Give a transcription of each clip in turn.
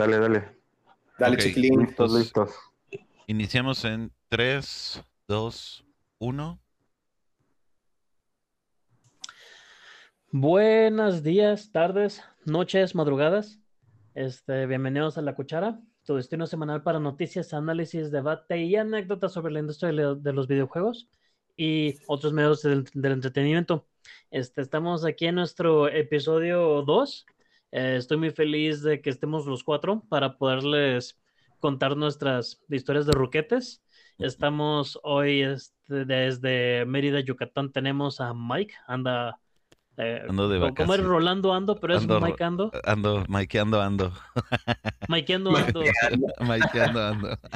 Dale, dale. Dale, Ok, chiquilín. Listos, listos. Iniciamos en 3, 2, 1. Buenos días, tardes, noches, madrugadas. Este, bienvenidos a La Cuchara, tu destino semanal para noticias, análisis, debate y anécdotas sobre la industria de de los videojuegos y otros medios del, del entretenimiento. Este, estamos aquí en nuestro episodio 2. Eh, estoy muy feliz de que estemos los cuatro para poderles contar nuestras historias de ruquetes. Estamos hoy este, desde Mérida, Yucatán. Tenemos a Mike, anda. eh, Ando de como- como es. Rolando Ando, pero es Ando- Mike Ando. Ando, Mikeando ando. Mikeando Ando. Mikeando ando.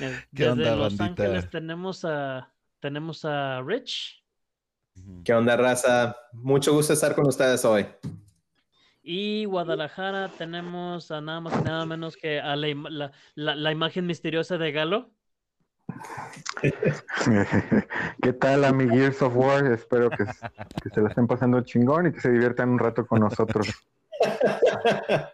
Eh, ¿Qué Desde onda, Los bandita? Ángeles tenemos a tenemos a Rich ¿Qué onda, raza? Mucho gusto estar con ustedes hoy. Y Guadalajara tenemos a nada más y nada menos que a la, im- la- la- la imagen misteriosa de Galo. ¿Qué tal, ami Gears of War? Espero que, que se la estén pasando chingón y que se diviertan un rato con nosotros.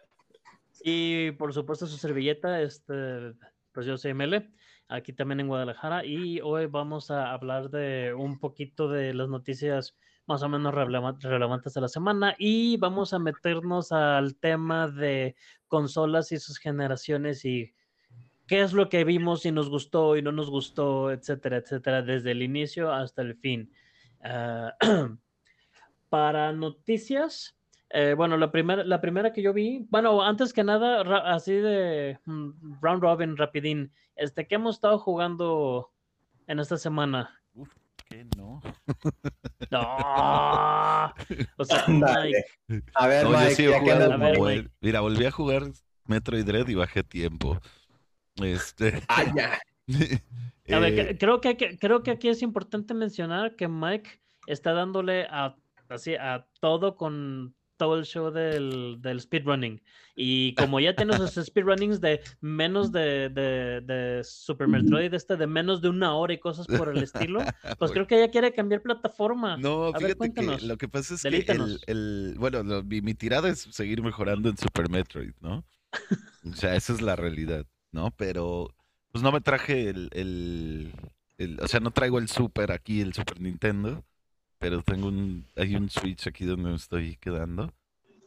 Y por supuesto su servilleta, este, pues yo soy Mele, aquí también en Guadalajara, y hoy vamos a hablar de un poquito de las noticias más o menos releva- relevantes de la semana y vamos a meternos al tema de consolas y sus generaciones y qué es lo que vimos y nos gustó y no nos gustó, etcétera, etcétera, desde el inicio hasta el fin. Ah, para noticias, eh, bueno, la primera, la primera que yo vi, bueno, antes que nada, así de mm, round robin, rapidín, este, ¿qué hemos estado jugando en esta semana? ¿Qué no? O sea. Mike, A ver, No, yo sí he jugado Mike. Mira, volví a jugar Metroid Dread y bajé tiempo. Este. Ah, ya. a ver, eh, creo que, que- creo que aquí es importante mencionar que Mike está dándole a, así, a todo con todo el show del, del speedrunning. Y como ya tiene sus speedrunnings de menos de, de, de Super Metroid, este de menos de una hora y cosas por el estilo, pues creo que ella quiere cambiar plataforma. No, A ver, fíjate que lo que pasa es que el, bueno, lo- mi, mi tirada es seguir mejorando en Super Metroid, ¿no? O sea, esa es la realidad, ¿no? Pero, pues no me traje el, el- el- o sea, no traigo el Super aquí, el Super Nintendo, pero tengo un, hay un Switch aquí donde me estoy quedando,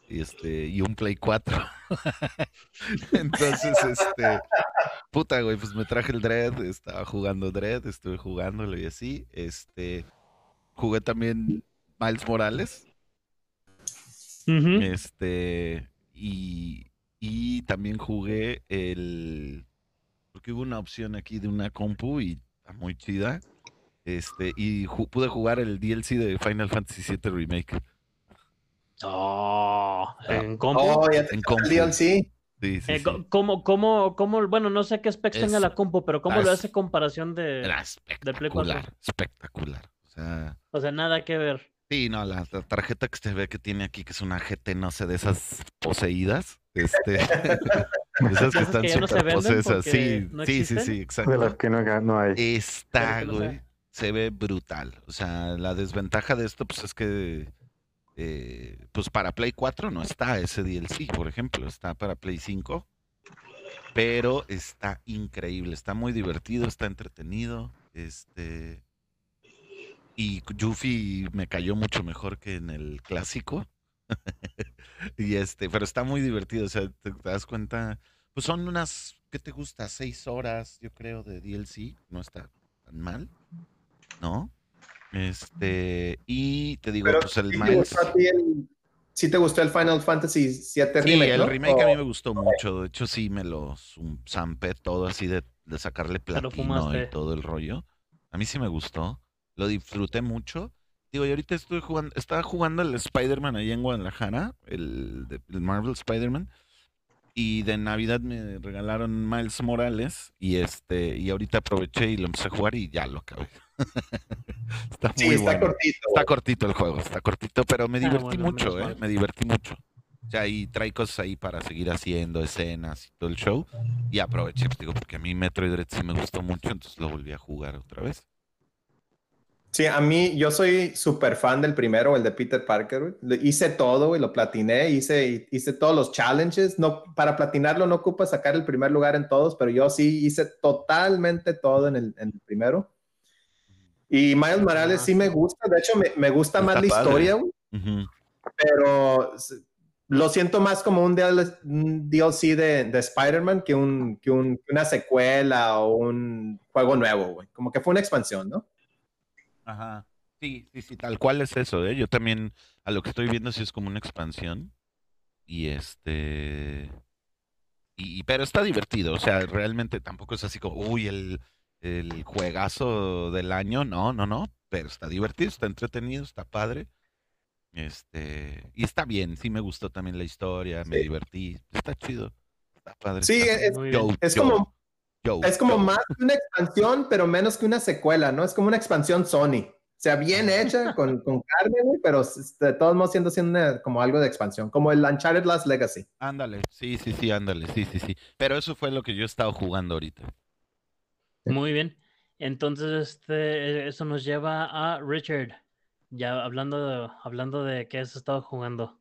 y este, y un Play 4. Entonces, este, puta, güey, pues me traje el Dread, estaba jugando Dread, estuve jugándolo y así, este, jugué también Miles Morales, este, y, y también jugué el, porque hubo una opción aquí de una compu y está muy chida, este, y ju- pude jugar el DLC de Final Fantasy VII Remake. Oh, en compu. Oh, ya te En el. DLC. Sí, sí, Eh, sí. ¿cómo, cómo, cómo, bueno, no sé qué specs tenga la compu, pero ¿cómo lo hace comparación de, Era Play 4. espectacular, espectacular. O sea, o sea, nada que ver? sí, no, la, la tarjeta que se ve que tiene aquí, que es una GT, no sé, de esas poseídas, este, esas que están no súper sí, no sí, sí, sí, De exacto. las que no, no hay. Está, güey, se ve brutal. O sea, la desventaja de esto, pues es que, eh, pues para Play 4 no está ese DLC, por ejemplo, está para Play 5, pero está increíble, está muy divertido, está entretenido, este, y Yuffie me cayó mucho mejor que en el clásico. y este, pero está muy divertido, o sea, te, te das cuenta, pues son unas, ¿qué te gusta? Seis horas, yo creo, de DLC, no está tan mal, ¿no? Este, y te digo, Pero pues el ¿sí te Miles. el- ¿sí te gustó el Final Fantasy VII Sí, remake, el no? remake a mí me gustó mucho. De hecho, sí me lo zampé todo así de, de sacarle platino y todo el rollo. A mí sí me gustó. Lo disfruté mucho. Digo, y ahorita estuve jugando, estaba jugando el Spider-Man ahí en Guadalajara, el, el Marvel Spider-Man. Y de Navidad me regalaron Miles Morales. Y este, y ahorita aproveché y lo empecé a jugar y ya lo acabé. está Sí, muy está bueno. cortito. Está cortito el juego, está cortito, pero me Ah, divertí bueno, mucho, ¿eh? Me divertí mucho. O sea, y trae cosas ahí para seguir haciendo escenas y todo el show. Y aproveché, pues digo, porque a mí Metroid Dread sí me gustó mucho, entonces lo volví a jugar otra vez. Sí, a mí, yo soy súper fan del primero, el de Peter Parker. Hice todo y lo platiné, hice, hice todos los challenges. No, para platinarlo no ocupa sacar el primer lugar en todos, pero yo sí hice totalmente todo en el, en el primero. Y Miles Morales sí me gusta, de hecho me, me gusta más la padre. historia, güey, pero lo siento más como un DL un DLC de, de Spider-Man que, un, que, un- una secuela o un juego nuevo, güey. Como que fue una expansión, ¿no? Ajá. Sí, sí, sí, tal cual es eso, ¿eh? Yo también, a lo que estoy viendo, sí es como una expansión. Y este. Y, pero está divertido, o sea, realmente tampoco es así como, uy, el, el juegazo del año, no, no, no, pero está divertido, está entretenido, está padre. Este, y está bien, sí me gustó también la historia, me Sí. divertí, está chido, está padre. Sí, está es- Yo. Es yo, como, yo, Es como yo. más que una expansión, pero menos que una secuela, ¿no? Es como una expansión Sony. O sea, bien hecha, con, con carne, pero de todos modos siendo, siendo una- como algo de expansión, como el Uncharted Last Legacy. Ándale, sí, sí, sí, ándale, sí, sí, sí. Pero eso fue lo que yo he estado jugando ahorita. Muy bien. Entonces, este, eso nos lleva a Richard. Ya hablando de, hablando de qué has estado jugando.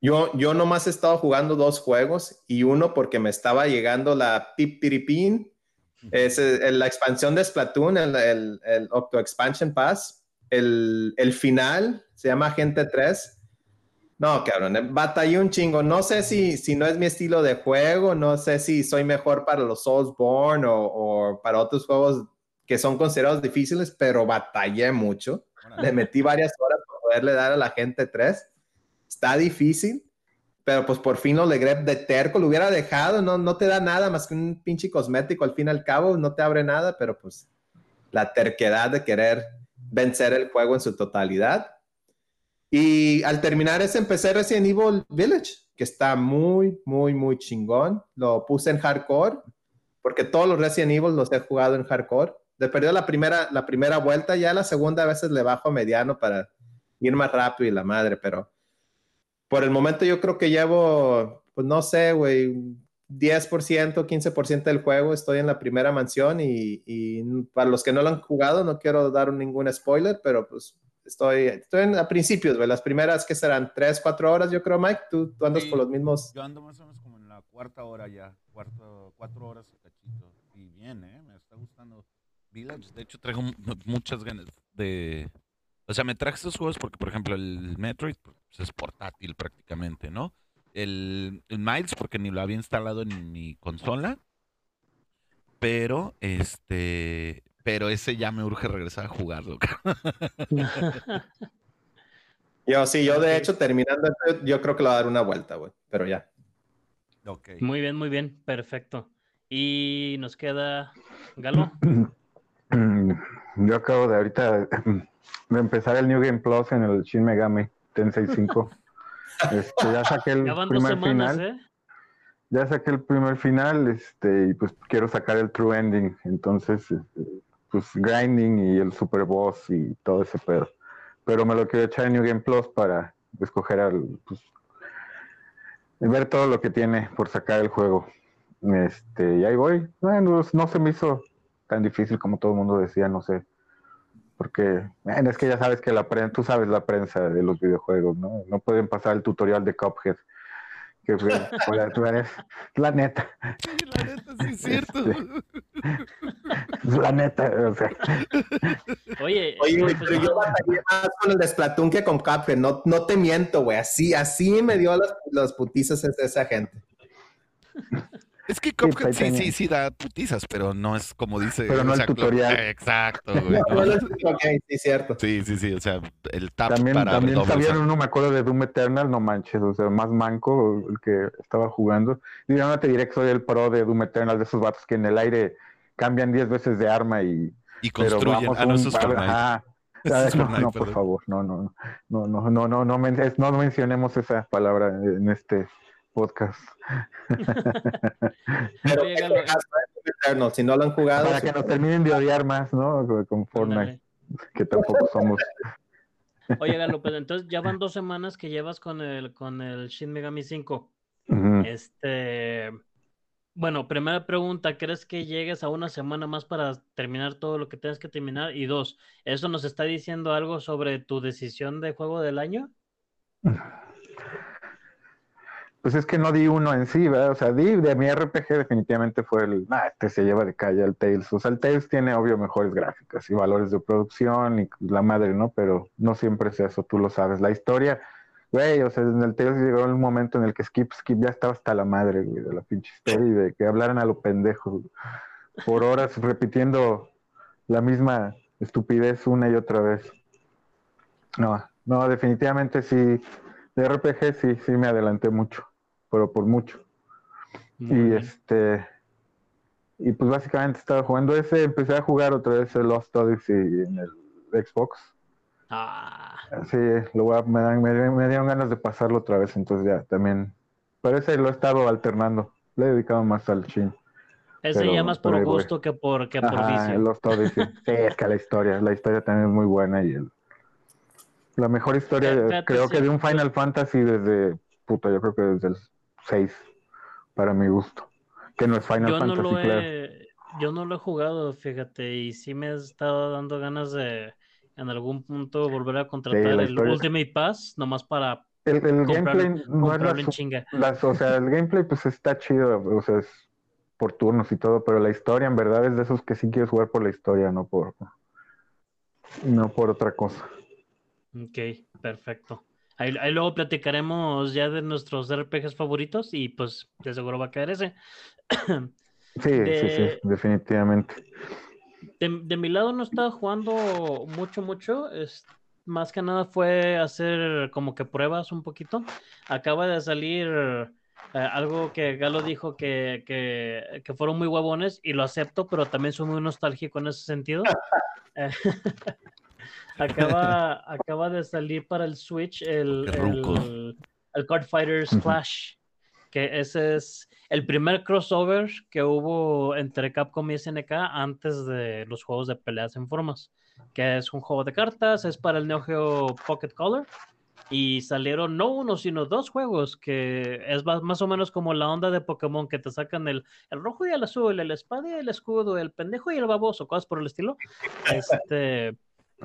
Yo, yo nomás he estado jugando dos juegos y uno porque me estaba llegando la Pipiripin, es eh, la expansión de Splatoon, el, el, el Octo Expansion Pass. El, el final se llama Gente 3. No, cabrón, batallé un chingo. No sé si, si no es mi estilo de juego, no sé si soy mejor para los Soulsborne o, o para otros juegos que son considerados difíciles, pero batallé mucho. Le metí varias horas para poderle dar a la gente 3. Está difícil, pero pues por fin lo logré de terco. Lo hubiera dejado, no, no te da nada más que un pinche cosmético al fin y al cabo, no te abre nada, pero pues la terquedad de querer vencer el juego en su totalidad. Y al terminar ese empecé Resident Evil Village, que está muy, muy, muy chingón. Lo puse en hardcore, porque todos los Resident Evil los he jugado en hardcore. De perdió la primera, la primera vuelta, ya la segunda a veces le bajo a mediano para ir más rápido y la madre, pero por el momento yo creo que llevo, pues no sé, güey, 10%, 15% del juego. Estoy en la primera mansión y, y para los que no lo han jugado, no quiero dar ningún spoiler, pero pues estoy, estoy en, a principios, güey. Las primeras que serán 3, 4 horas, yo creo, Mike. Tú, tú andas Sí. por los mismos. Yo ando más o menos como en la cuarta hora ya, cuarto, cuatro horas y cachito. Y bien, ¿eh? Me está gustando Village. De hecho, traigo mu- muchas ganas de... O sea, me traje estos juegos porque, por ejemplo, el Metroid pues, es portátil prácticamente, ¿no? El, el Miles porque ni lo había instalado en mi consola. Pero, este... Pero ese ya me urge regresar a jugarlo. Yo sí, yo de hecho terminando, esto, yo creo que le voy a dar una vuelta, güey. Pero ya. ok. Muy bien, muy bien, perfecto. Y nos queda Galo. Mm, Yo acabo de ahorita de empezar el New Game Plus en el Shin Megami Tensei 5. Este, ya saqué el Ya van dos primer semanas, final. ¿eh? Ya saqué el primer final, este, y pues quiero sacar el true ending. Entonces, este, pues grinding y el super boss y todo ese pedo. Pero me lo quiero echar en New Game Plus para escoger al, pues, ver todo lo que tiene por sacar el juego. Este, y ahí voy. Bueno, no se me hizo tan difícil como todo el mundo decía, no sé. Porque, es que ya sabes que la prensa, tú sabes la prensa de los videojuegos, ¿no? No pueden pasar el tutorial de Cuphead. Que fue, o sea, tú eres, la neta, Sí, la neta, sí es cierto. la neta, o sea, Oye, Oye, pues, pero yo batallé más con el de Splatoon que con Cuphead. No, no te miento, güey. Así, así me dio las, las putizas esa gente. Es que pues, Cuphead sí, sí, sí da putizas, pero no es como dice. Pero no o el sea, tutorial. Exacto, güey. No, no. no, no, ok, sí, cierto. Sí, sí, sí, o sea, el tap también, para también salto. uno me acuerdo de Doom Eternal, no manches, o sea, más manco el que estaba jugando. Y yo no te diré que soy el pro de Doom Eternal, de esos vatos que en el aire cambian 10 veces de arma y Y construyen. Ah, no, un eso es par- Fortnite. ajá. Eso Ah, es no, por favor, no, no, no, no, no, no, no, no mencionemos esa palabra en este podcast. Pero Eternal. Si no lo han jugado, Para que nos terminen de odiar más, ¿no? Con Fortnite, que tampoco somos. Oye, Galo, pues entonces ya van dos semanas que llevas con el, con el Shin Megami 5. Ujú. Este, Bueno, primera pregunta, ¿crees que llegues a una semana más para terminar todo lo que tienes que terminar? Y dos, ¿eso nos está diciendo algo sobre tu decisión de juego del año? Pues es que no di uno en sí, ¿verdad? O sea, di de mi RPG definitivamente fue el, ah, este se lleva de calle al Tales. O sea, el Tales tiene obvio mejores gráficas y valores de producción y la madre, ¿no? Pero no siempre es eso, tú lo sabes. La historia, güey, o sea, en el Tales llegó un momento en el que Skip, Skip ya estaba hasta la madre, güey, de la pinche historia y de que hablaran a lo pendejo, por horas repitiendo la misma estupidez una y otra vez. No, no, definitivamente sí, de RPG sí, sí me adelanté mucho pero por mucho. y este y pues básicamente estaba jugando ese, empecé a jugar otra vez el Lost Odyssey en el Xbox. Ah. Sí, lo voy a, me, dan, me, dieron ganas de pasarlo otra vez, entonces ya también. Pero ese lo he estado alternando. Le he dedicado más al chin. Ese ya más por gusto que por, que por vicio. El Lost Odyssey. sí, es que la historia, la historia también es muy buena y el, la mejor historia, creo que de un Final Fantasy desde, puta, yo creo que desde el 6 para mi gusto. Que no es Final yo Fantasy, no lo he, Yo no lo he jugado, fíjate, y sí me ha estado dando ganas de en algún punto volver a contratar el Ultimate Pass, nomás para el, gameplay no es o sea, el gameplay pues está chido, o sea, es por turnos y todo, pero la historia en verdad es de esos que sí quieres jugar por la historia, no por no por otra cosa. Ok, perfecto. Ahí, luego platicaremos ya de nuestros RPGs favoritos y pues de seguro va a quedar ese. Sí, sí, sí, definitivamente. De, mi lado no estaba jugando mucho, mucho. Es, más que nada fue hacer como que pruebas un poquito. Acaba de salir eh, algo que Galo dijo que, que, que, fueron muy huevones y lo acepto, pero también soy muy nostálgico en ese sentido. Acaba, acaba de salir para el Switch el, el, Card Fighters Clash, que ese es el primer crossover que hubo entre Capcom y SNK antes de los juegos de peleas en formas, que es un juego de cartas, es para el Neo Geo Pocket Color. Y salieron no uno, sino dos juegos, que es más, o menos como la onda de Pokémon, que te sacan el, el rojo y el azul, el espada y el escudo, el pendejo y el baboso, cosas por el estilo. Este,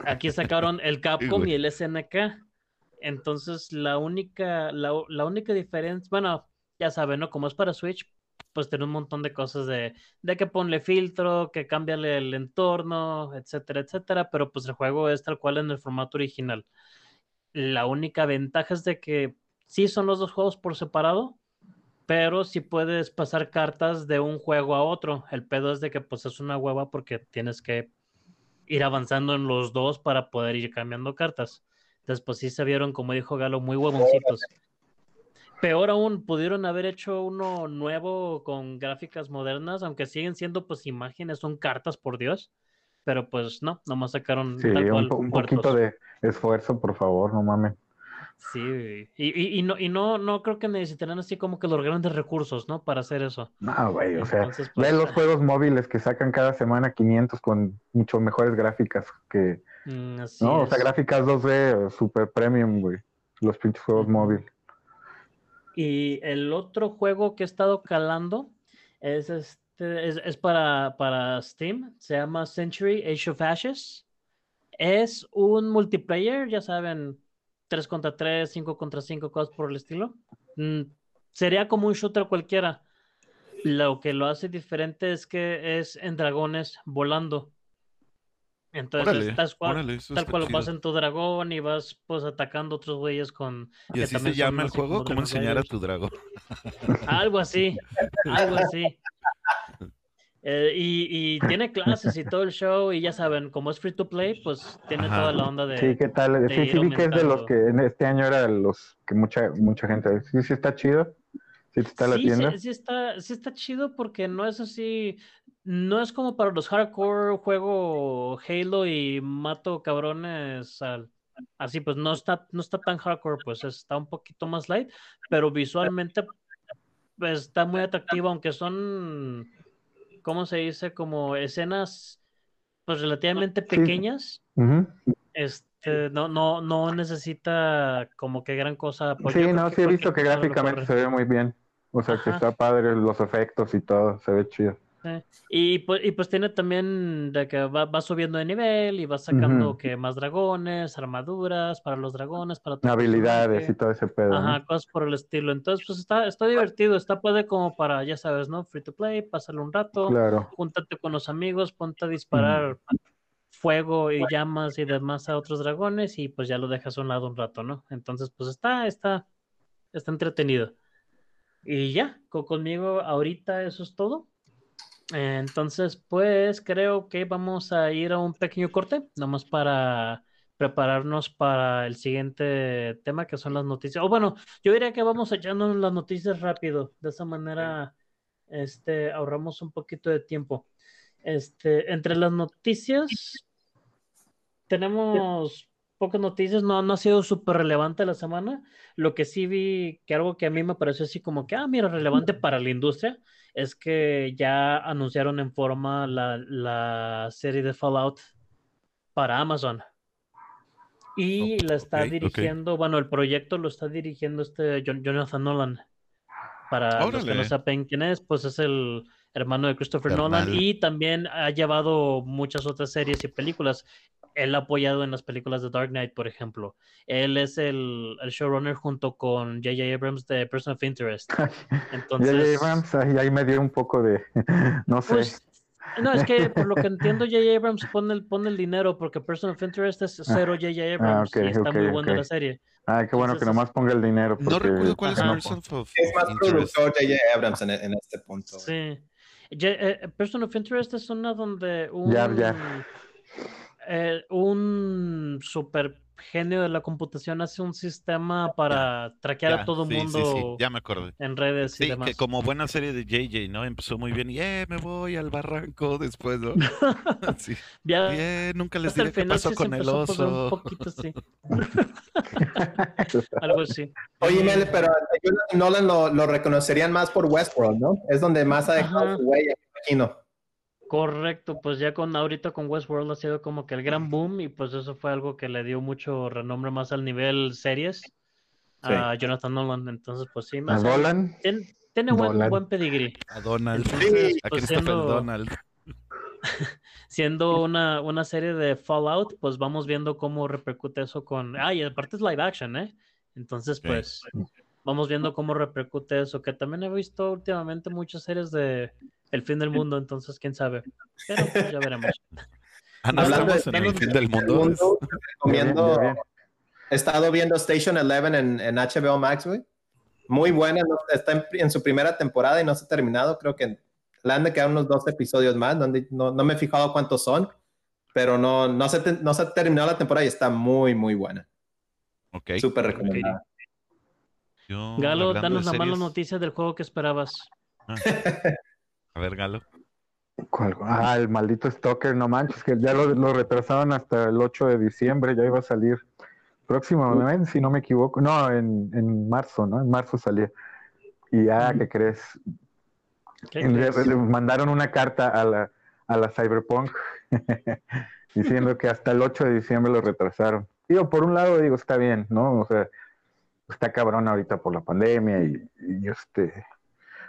Aquí sacaron el Capcom y el SNK. Entonces, la única, la, única diferencia, bueno, ya saben, ¿no? Como es para Switch, pues tiene un montón de cosas de, de que ponle filtro, que cámbiale el entorno, etcétera, etcétera, pero pues el juego es tal cual en el formato original. La única ventaja es de que sí son los dos juegos por separado, pero sí puedes pasar cartas de un juego a otro. El pedo es de que pues es una hueva porque tienes que ir avanzando en los dos para poder ir cambiando cartas. Entonces, pues sí se vieron, como dijo Galo, muy huevoncitos. Peor aún, pudieron haber hecho uno nuevo con gráficas modernas, aunque siguen siendo pues imágenes, son cartas, por Dios. Pero pues no, nomás sacaron sí, un, poquito de esfuerzo, por favor, no mames. Sí, y, y, no, y no, no creo que necesitarán así como que los grandes recursos, ¿no? Para hacer eso. No, güey, o sea, ve pues, los juegos móviles que sacan cada semana 500 con mucho mejores gráficas que... Mm, no, o sea, gráficas 2D, super premium, güey, los pinches juegos móviles. Y el otro juego que he estado calando es este, es, es para, para Steam, se llama Century Age of Ashes. Es un multiplayer, ya saben, 3 contra 3, 5 contra 5, cosas por el estilo. Mm, sería como un shooter cualquiera. Lo que lo hace diferente es que es en dragones volando. Entonces, tal cual vas en tu dragón y vas pues atacando otros güeyes con... ¿Y así se llama el juego? ¿Cómo enseñar a tu dragón? Algo así, algo así. Eh, y, tiene clases y todo el show, y ya saben, como es free to play, pues tiene toda la onda de. Sí, ¿qué tal? Sí, sí, vi que es de los que en este año era los que mucha mucha gente. Sí, sí está chido. Sí está la tienda. Sí, sí, está, sí está chido porque no es así. No es como para los hardcore juego Halo y mato cabrones así, pues no está, no está tan hardcore, pues está un poquito más light, pero visualmente pues, está muy atractivo, aunque son ¿cómo se dice? Como escenas pues relativamente pequeñas. Este, no, no, no necesita como que gran cosa. Sí, no, sí he visto que gráficamente se ve muy bien. O sea que está padre los efectos y todo, se ve chido. Y, pues, y pues tiene también de que va, va subiendo de nivel y va sacando que más dragones, armaduras para los dragones, para tu Habilidades y todo ese pedo. ¿no? Ajá, cosas por el estilo. Entonces, pues está, está divertido, está padre como para, ya sabes, ¿no? Free to play, pasarle un rato, Claro. júntate con los amigos, ponte a disparar fuego y llamas y demás a otros dragones y pues ya lo dejas a un lado un rato, ¿no? Entonces, pues está, está, está entretenido. Y ya, co- conmigo ahorita eso es todo. Entonces, pues creo que vamos a ir a un pequeño corte, nomás para prepararnos para el siguiente tema, que son las noticias. O bueno, yo diría que vamos echándonos las noticias rápido. De esa manera, este, ahorramos un poquito de tiempo. Este, entre las noticias, tenemos pocas noticias, no, no ha sido súper relevante la semana. Lo que sí vi, que algo que a mí me pareció así como que, ah, mira, relevante para la industria, es que ya anunciaron en forma la, la serie de Fallout para Amazon. Y la está dirigiendo, bueno, el proyecto lo está dirigiendo este Jon- Jonathan Nolan. Para los que no sepan quién es, pues es el hermano de Christopher Nolan y también ha llevado muchas otras series y películas. Él ha apoyado en las películas de Dark Knight, por ejemplo. Él es el, el showrunner junto con J.J. Abrams de Person of Interest. Entonces, Abrams, ahí, ahí me dio un poco de, no sé. pues, no, es que por lo que entiendo, J.J. Abrams pone el, pone el dinero porque Person of Interest es cero J.J. Abrams ok, y está muy buena ok. la serie. Ay, qué bueno que entonces- nomás ponga el dinero. No recuerdo cuál es. Person of Es más productor J.J. Abrams en, en este punto. Sí. Eh, Person of Interest es una donde un, Ya, ya. Eh, un super genio de la computación hace un sistema para traquear Ya, a todo sí, sí, mundo sí, ya me acordé. en redes y Sí, demás. que como buena serie de JJ, ¿no? Empezó muy bien y eh, me voy al barranco después, ¿no? sí. Ya eh, nunca les el diré qué pasó sí con el poner un oso. poquito así. Algo así. Oye, Mel, pero Nolan lo, lo reconocerían más por Westworld, ¿no? Es donde más ha dejado Ajá. su huella, me imagino. Correcto, pues ya con ahorita con Westworld ha sido como que el gran boom y pues eso fue algo que le dio mucho renombre más al nivel series a Jonathan Nolan. Entonces, pues sí, ¿A más Dolan? Tien- tiene buen, buen pedigrí. A Donald. Entonces, a pues, Christopher siendo- Donald. siendo una, una serie de Fallout, pues vamos viendo cómo repercute eso con... Ah, y aparte es live action, ¿eh? Entonces, Sí. pues vamos viendo cómo repercute eso, que también he visto últimamente muchas series de El fin del mundo, entonces quién sabe. Pero pues, ya veremos. Ah, no Hablando de en el fin de del mundo. Mundo, recomiendo- bien, ya bien. He estado viendo Station Eleven en, en HBO Max, güey. Muy buena, no- está en, en su primera temporada y no se ha terminado. Creo que le han de quedar unos dos episodios más. donde no, no me he fijado cuántos son, pero no, no, se, te- no se ha terminado la temporada y está muy, muy buena. Ok. Súper recomendada. Yo, Galo, danos la mala noticia del juego que esperabas. Ah. A ver, Galo. ¿Cuál? Ah, el maldito Stalker, no manches, que ya lo, lo retrasaron hasta el 8 de diciembre, ya iba a salir próximamente, si no me equivoco. No, en, en marzo, ¿no? En marzo salía. Y ya, ¿qué crees? ¿Qué Le, crees? le mandaron una carta a la, a la Cyberpunk diciendo que hasta el 8 de diciembre lo retrasaron. Digo, por un lado digo, está bien, ¿no? O sea, está cabrón ahorita por la pandemia y, y este,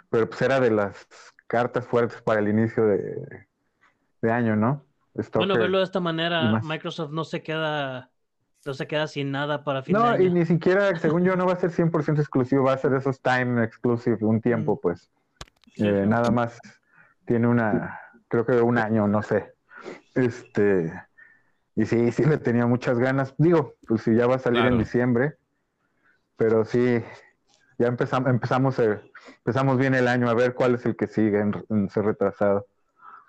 pero pues era de las cartas fuertes para el inicio de, de año, ¿no? Bueno, Stalker. verlo de esta manera. Microsoft no se queda, no se queda sin nada para fin No, de y ni siquiera, según yo, no va a ser 100% exclusivo, va a ser esos time exclusive, un tiempo, pues. Sí, Eh, sí. nada más tiene una, creo que un año, no sé. Este, y sí, sí le tenía muchas ganas. Digo, pues si ya va a salir Claro. en diciembre, pero sí, ya empezamos, empezamos, eh, empezamos bien el año a ver cuál es el que sigue en, en ser retrasado.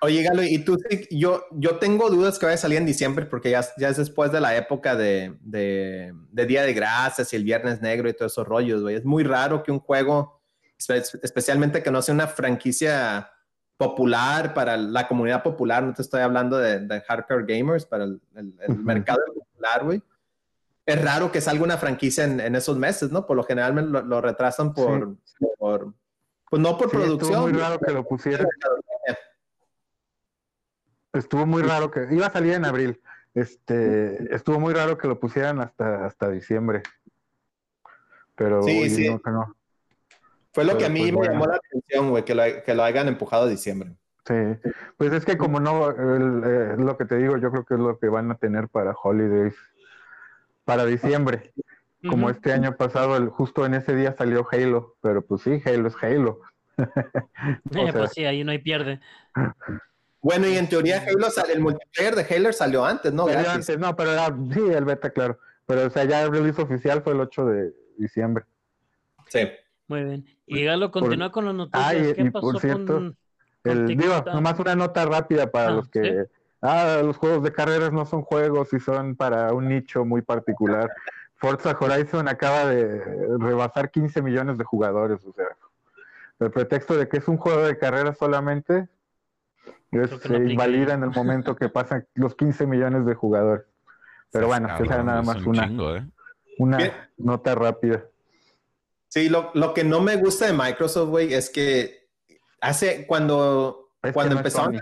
Oye, Galo, y tú, yo, yo tengo dudas que vaya a salir en diciembre porque ya, ya es después de la época de, de, de Día de Gracias y el Viernes Negro y todos esos rollos, güey. Es muy raro que un juego, espe- especialmente que no sea una franquicia popular para la comunidad popular, no te estoy hablando de, de hardcore gamers, para el, el- mercado popular, güey. Es raro que salga una franquicia en, en esos meses, ¿no? Por lo general me lo, lo retrasan por, por- pues no por Sí, producción. estuvo muy raro que lo pusieran. Estuvo muy raro que iba a salir en abril. Este, estuvo muy raro que lo pusieran hasta hasta diciembre. Pero Sí, sí. no. Fue lo que a mí pues, me bueno. llamó la atención, güey, que lo, que lo hayan empujado a diciembre. Sí, pues es que como no, el, eh, lo que te digo, yo creo que es lo que van a tener para Holidays, para diciembre. Como este año pasado, el, justo en ese día salió Halo, pero pues sí, Halo es Halo. O Eh, sea, pues sí, ahí no hay pierde. Bueno, y en teoría Halo el multiplayer de Halo salió antes, ¿no? salió antes, no, pero era, sí, el beta, claro. Pero o sea, ya el release oficial fue el 8 de diciembre. Sí. Muy bien. Y Galo, continúa con las noticias. Ah, y- ¿Qué y pasó por cierto, con, El, con digo, nomás una nota rápida para Ah, los que. ¿sí? Ah, los juegos de carreras no son juegos y son para un nicho muy particular. Forza Horizon acaba de rebasar 15 millones de jugadores, o sea, el pretexto de que es un juego de carreras solamente es- se aplica invalida en el momento que pasan los 15 millones de jugadores. Pero bueno, que sea nada más un una, chingo, ¿eh? una nota rápida. Sí, lo, lo que no me gusta de Microsoft, güey, es que hace cuando, Es cuando empezaron.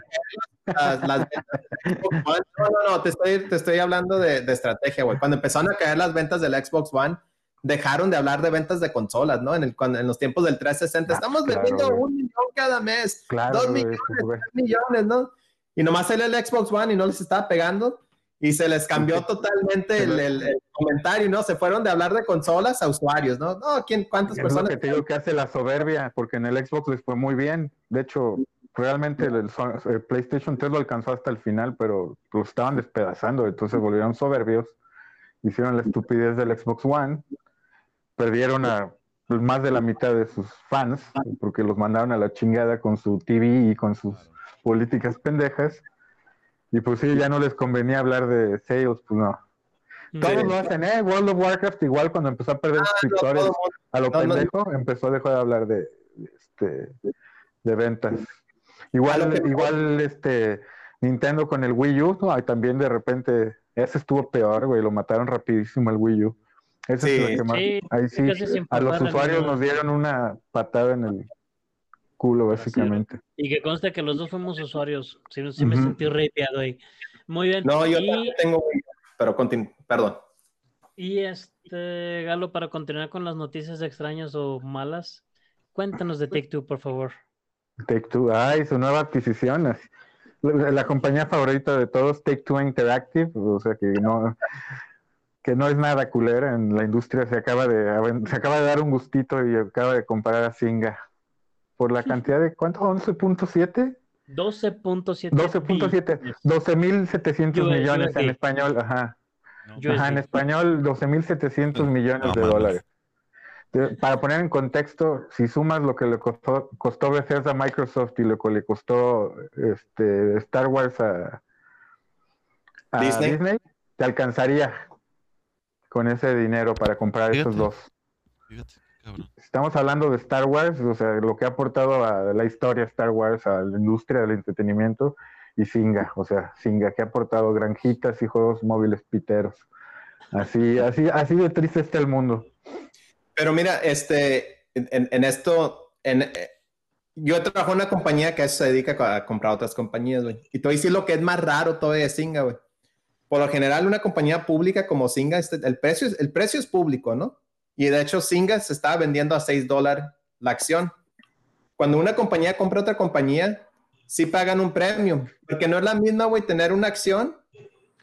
Las, las ventas Xbox no, no, no, te estoy, te estoy hablando de, de estrategia, güey. Cuando empezaron a caer las ventas del Xbox One, dejaron de hablar de ventas de consolas, ¿no? En, el, cuando, en los tiempos del 360, Ah, estamos claro, vendiendo güey. un millón cada mes, Claro, dos millones, güey. tres millones, ¿no? Y nomás salió el Xbox One y no les estaba pegando. Y se les cambió totalmente el, el- el comentario, ¿no? Se fueron de hablar de consolas a usuarios, ¿no? No, ¿quién, ¿cuántas Es lo personas? que te digo que hace la soberbia, porque en el Xbox les fue muy bien. De hecho, realmente el, el Son- el PlayStation 3 lo alcanzó hasta el final, pero lo estaban despedazando, entonces volvieron soberbios, hicieron la estupidez del Xbox One, perdieron a más de la mitad de sus fans, porque los mandaron a la chingada con su TV y con sus políticas pendejas. Y pues sí, ya no les convenía hablar de sales, pues no. Todos lo hacen, ¿eh? World of Warcraft igual cuando empezó a perder Ah, no, suscriptores mundo- a lo pendejo, empezó a dejar de hablar de, de, este, de ventas. Igual, lo que- igual este Nintendo con el Wii U, ¿no? Ahí también de repente, ese estuvo peor, güey, lo mataron rapidísimo el Wii U. Ese Sí. es el que más, Sí, ahí sí, a los usuarios nos dieron una patada en el culo, básicamente. Y que conste que los dos fuimos usuarios. Sí, sí me Ujú. sentí rapeado ahí. Muy bien. No, yo y, también tengo, pero continúo, perdón. y este, Galo, para continuar con las noticias extrañas o malas, cuéntanos de Take Two, por favor. Take Two, ay, su nueva adquisición. La, la compañía favorita de todos, Take Two Interactive, o sea que no, que no es nada culera en la industria, se acaba de se acaba de dar un gustito y acaba de comprar a Singa por la cantidad de ¿cuánto? 11.7, 12.7 12.7, billones. 12.700 USD. millones en español, ajá. No, Ajá, en español 12.700 millones No de mames. dólares. Para poner en contexto, si sumas lo que le costó, costó Bethesda a Microsoft y lo que le costó este, Star Wars a, a Disney. Disney. te alcanzaría con ese dinero para comprar Fíjate. esos dos. Fíjate. Estamos hablando de Star Wars, o sea, lo que ha aportado a la historia Star Wars, a la industria del entretenimiento, y Singa, o sea, Singa que ha aportado granjitas y juegos móviles piteros. Así, así, así de triste está el mundo. Pero mira, este, en, en- esto, en, eh, yo trabajo en una compañía que se dedica a comprar otras compañías, güey. Y te voy a decir lo que es más raro todavía de Singa, güey. Por lo general, una compañía pública como Singa, este, el, precio es, el precio es público, ¿no? Y de hecho, Singa se estaba vendiendo a 6 dólares la acción. Cuando una compañía compra otra compañía, sí pagan un premium, porque no es la misma, güey, tener una acción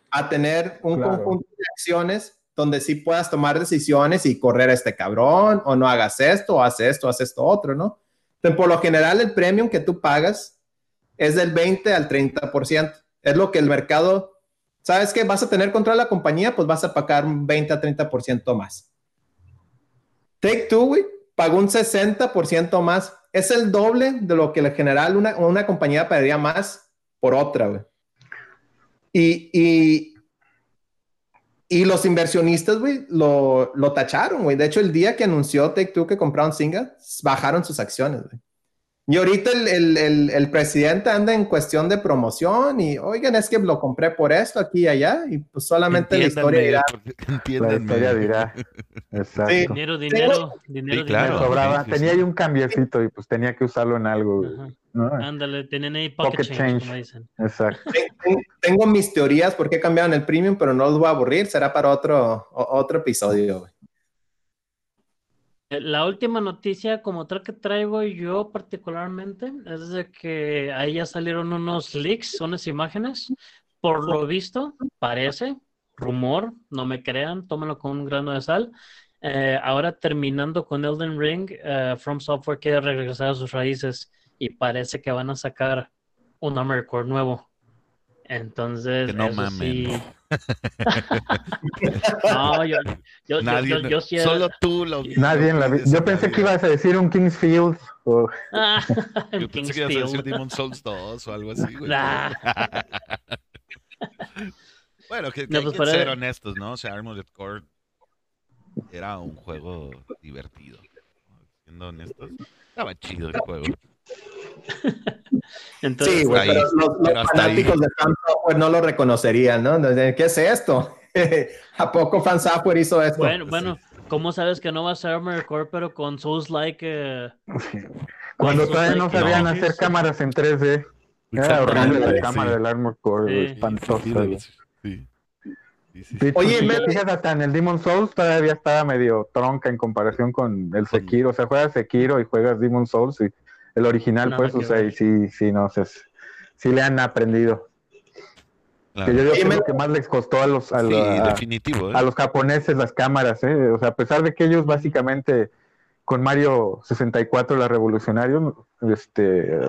a tener un Claro. conjunto de acciones donde sí puedas tomar decisiones y correr a este cabrón, o no hagas esto, o haz esto, haz esto otro, ¿no? Entonces, por lo general, el premium que tú pagas es del 20 al 30%. Es lo que el mercado, ¿sabes qué? Vas a tener control de la compañía, pues vas a pagar un 20 a 30% más. Take Two, güey, pagó un 60% más. Es el doble de lo que en general una, una compañía pagaría más por otra, güey. Y, y, y los inversionistas, güey, lo, lo tacharon, güey. De hecho, el día que anunció Take Two que compraron Singa, bajaron sus acciones, güey. Y ahorita el, el, el, el presidente anda en cuestión de promoción y, oigan, es que lo compré por esto, aquí y allá, y pues solamente la historia dirá. La historia dirá. Exacto. Sí. Dinero, dinero, dinero, Sí, claro. Me dinero. sobraba, sí, tenía sí. ahí un cambiecito y pues tenía que usarlo en algo. güey. ¿No? Ándale, tienen ahí pocket, Pocket change, change. como dicen. Exacto. Ten- Tengo mis teorías por qué cambiaron el premium, pero no los voy a aburrir, será para otro, otro episodio, güey. la última noticia como tal que traigo yo particularmente es de que ahí ya salieron unos leaks, unas imágenes. Por lo visto, parece, rumor, no me crean, tómenlo con un grano de sal. Eh, ahora terminando con Elden Ring, eh, From Software quiere regresar a sus raíces y parece que van a sacar un Armored Core nuevo. Entonces, Que no eso sí. no, yo, yo, yo- Nadie, yo- yo sí- solo tú lo Nadie en la vida. Yo pensé que ibas a decir un Kingsfield. o- Ah, en Yo pensé que ibas a decir Kingsfield. Demon Souls 2 o algo así, güey. Nah. bueno, que, que No, hay pues que para- ser honestos, ¿no? O sea, Armored Core era un juego divertido. Siendo honestos, estaba chido el juego. Entonces, Sí, güey, pero los, pero fanáticos de Fan Software no lo reconocerían, ¿no? ¿Qué es esto? ¿A poco Fan Software hizo esto? bueno, bueno, ¿cómo sabes que no va a ser Armored Core, pero con Souls like? eh, Cuando todavía no sabían no. hacer cámaras en 3D. Era horrible la sí. cámara del Armor Core, Sí. espantosa. Sí, sí, sí. Sí, sí, Oye, Mel- fijas, hasta en el Demon Souls todavía estaba medio tronca en comparación con el Sekiro. O sea, juegas Sekiro y juegas Demon Souls y el original, pues, o sea, y sí, sí, no sé, sí le han aprendido. claro. Que yo digo Oye, que lo que más les costó a los, a, Sí, la- definitivo, ¿eh? a los japoneses las cámaras, ¿eh? O sea, a pesar de que ellos básicamente con Mario 64 la revolucionario, este,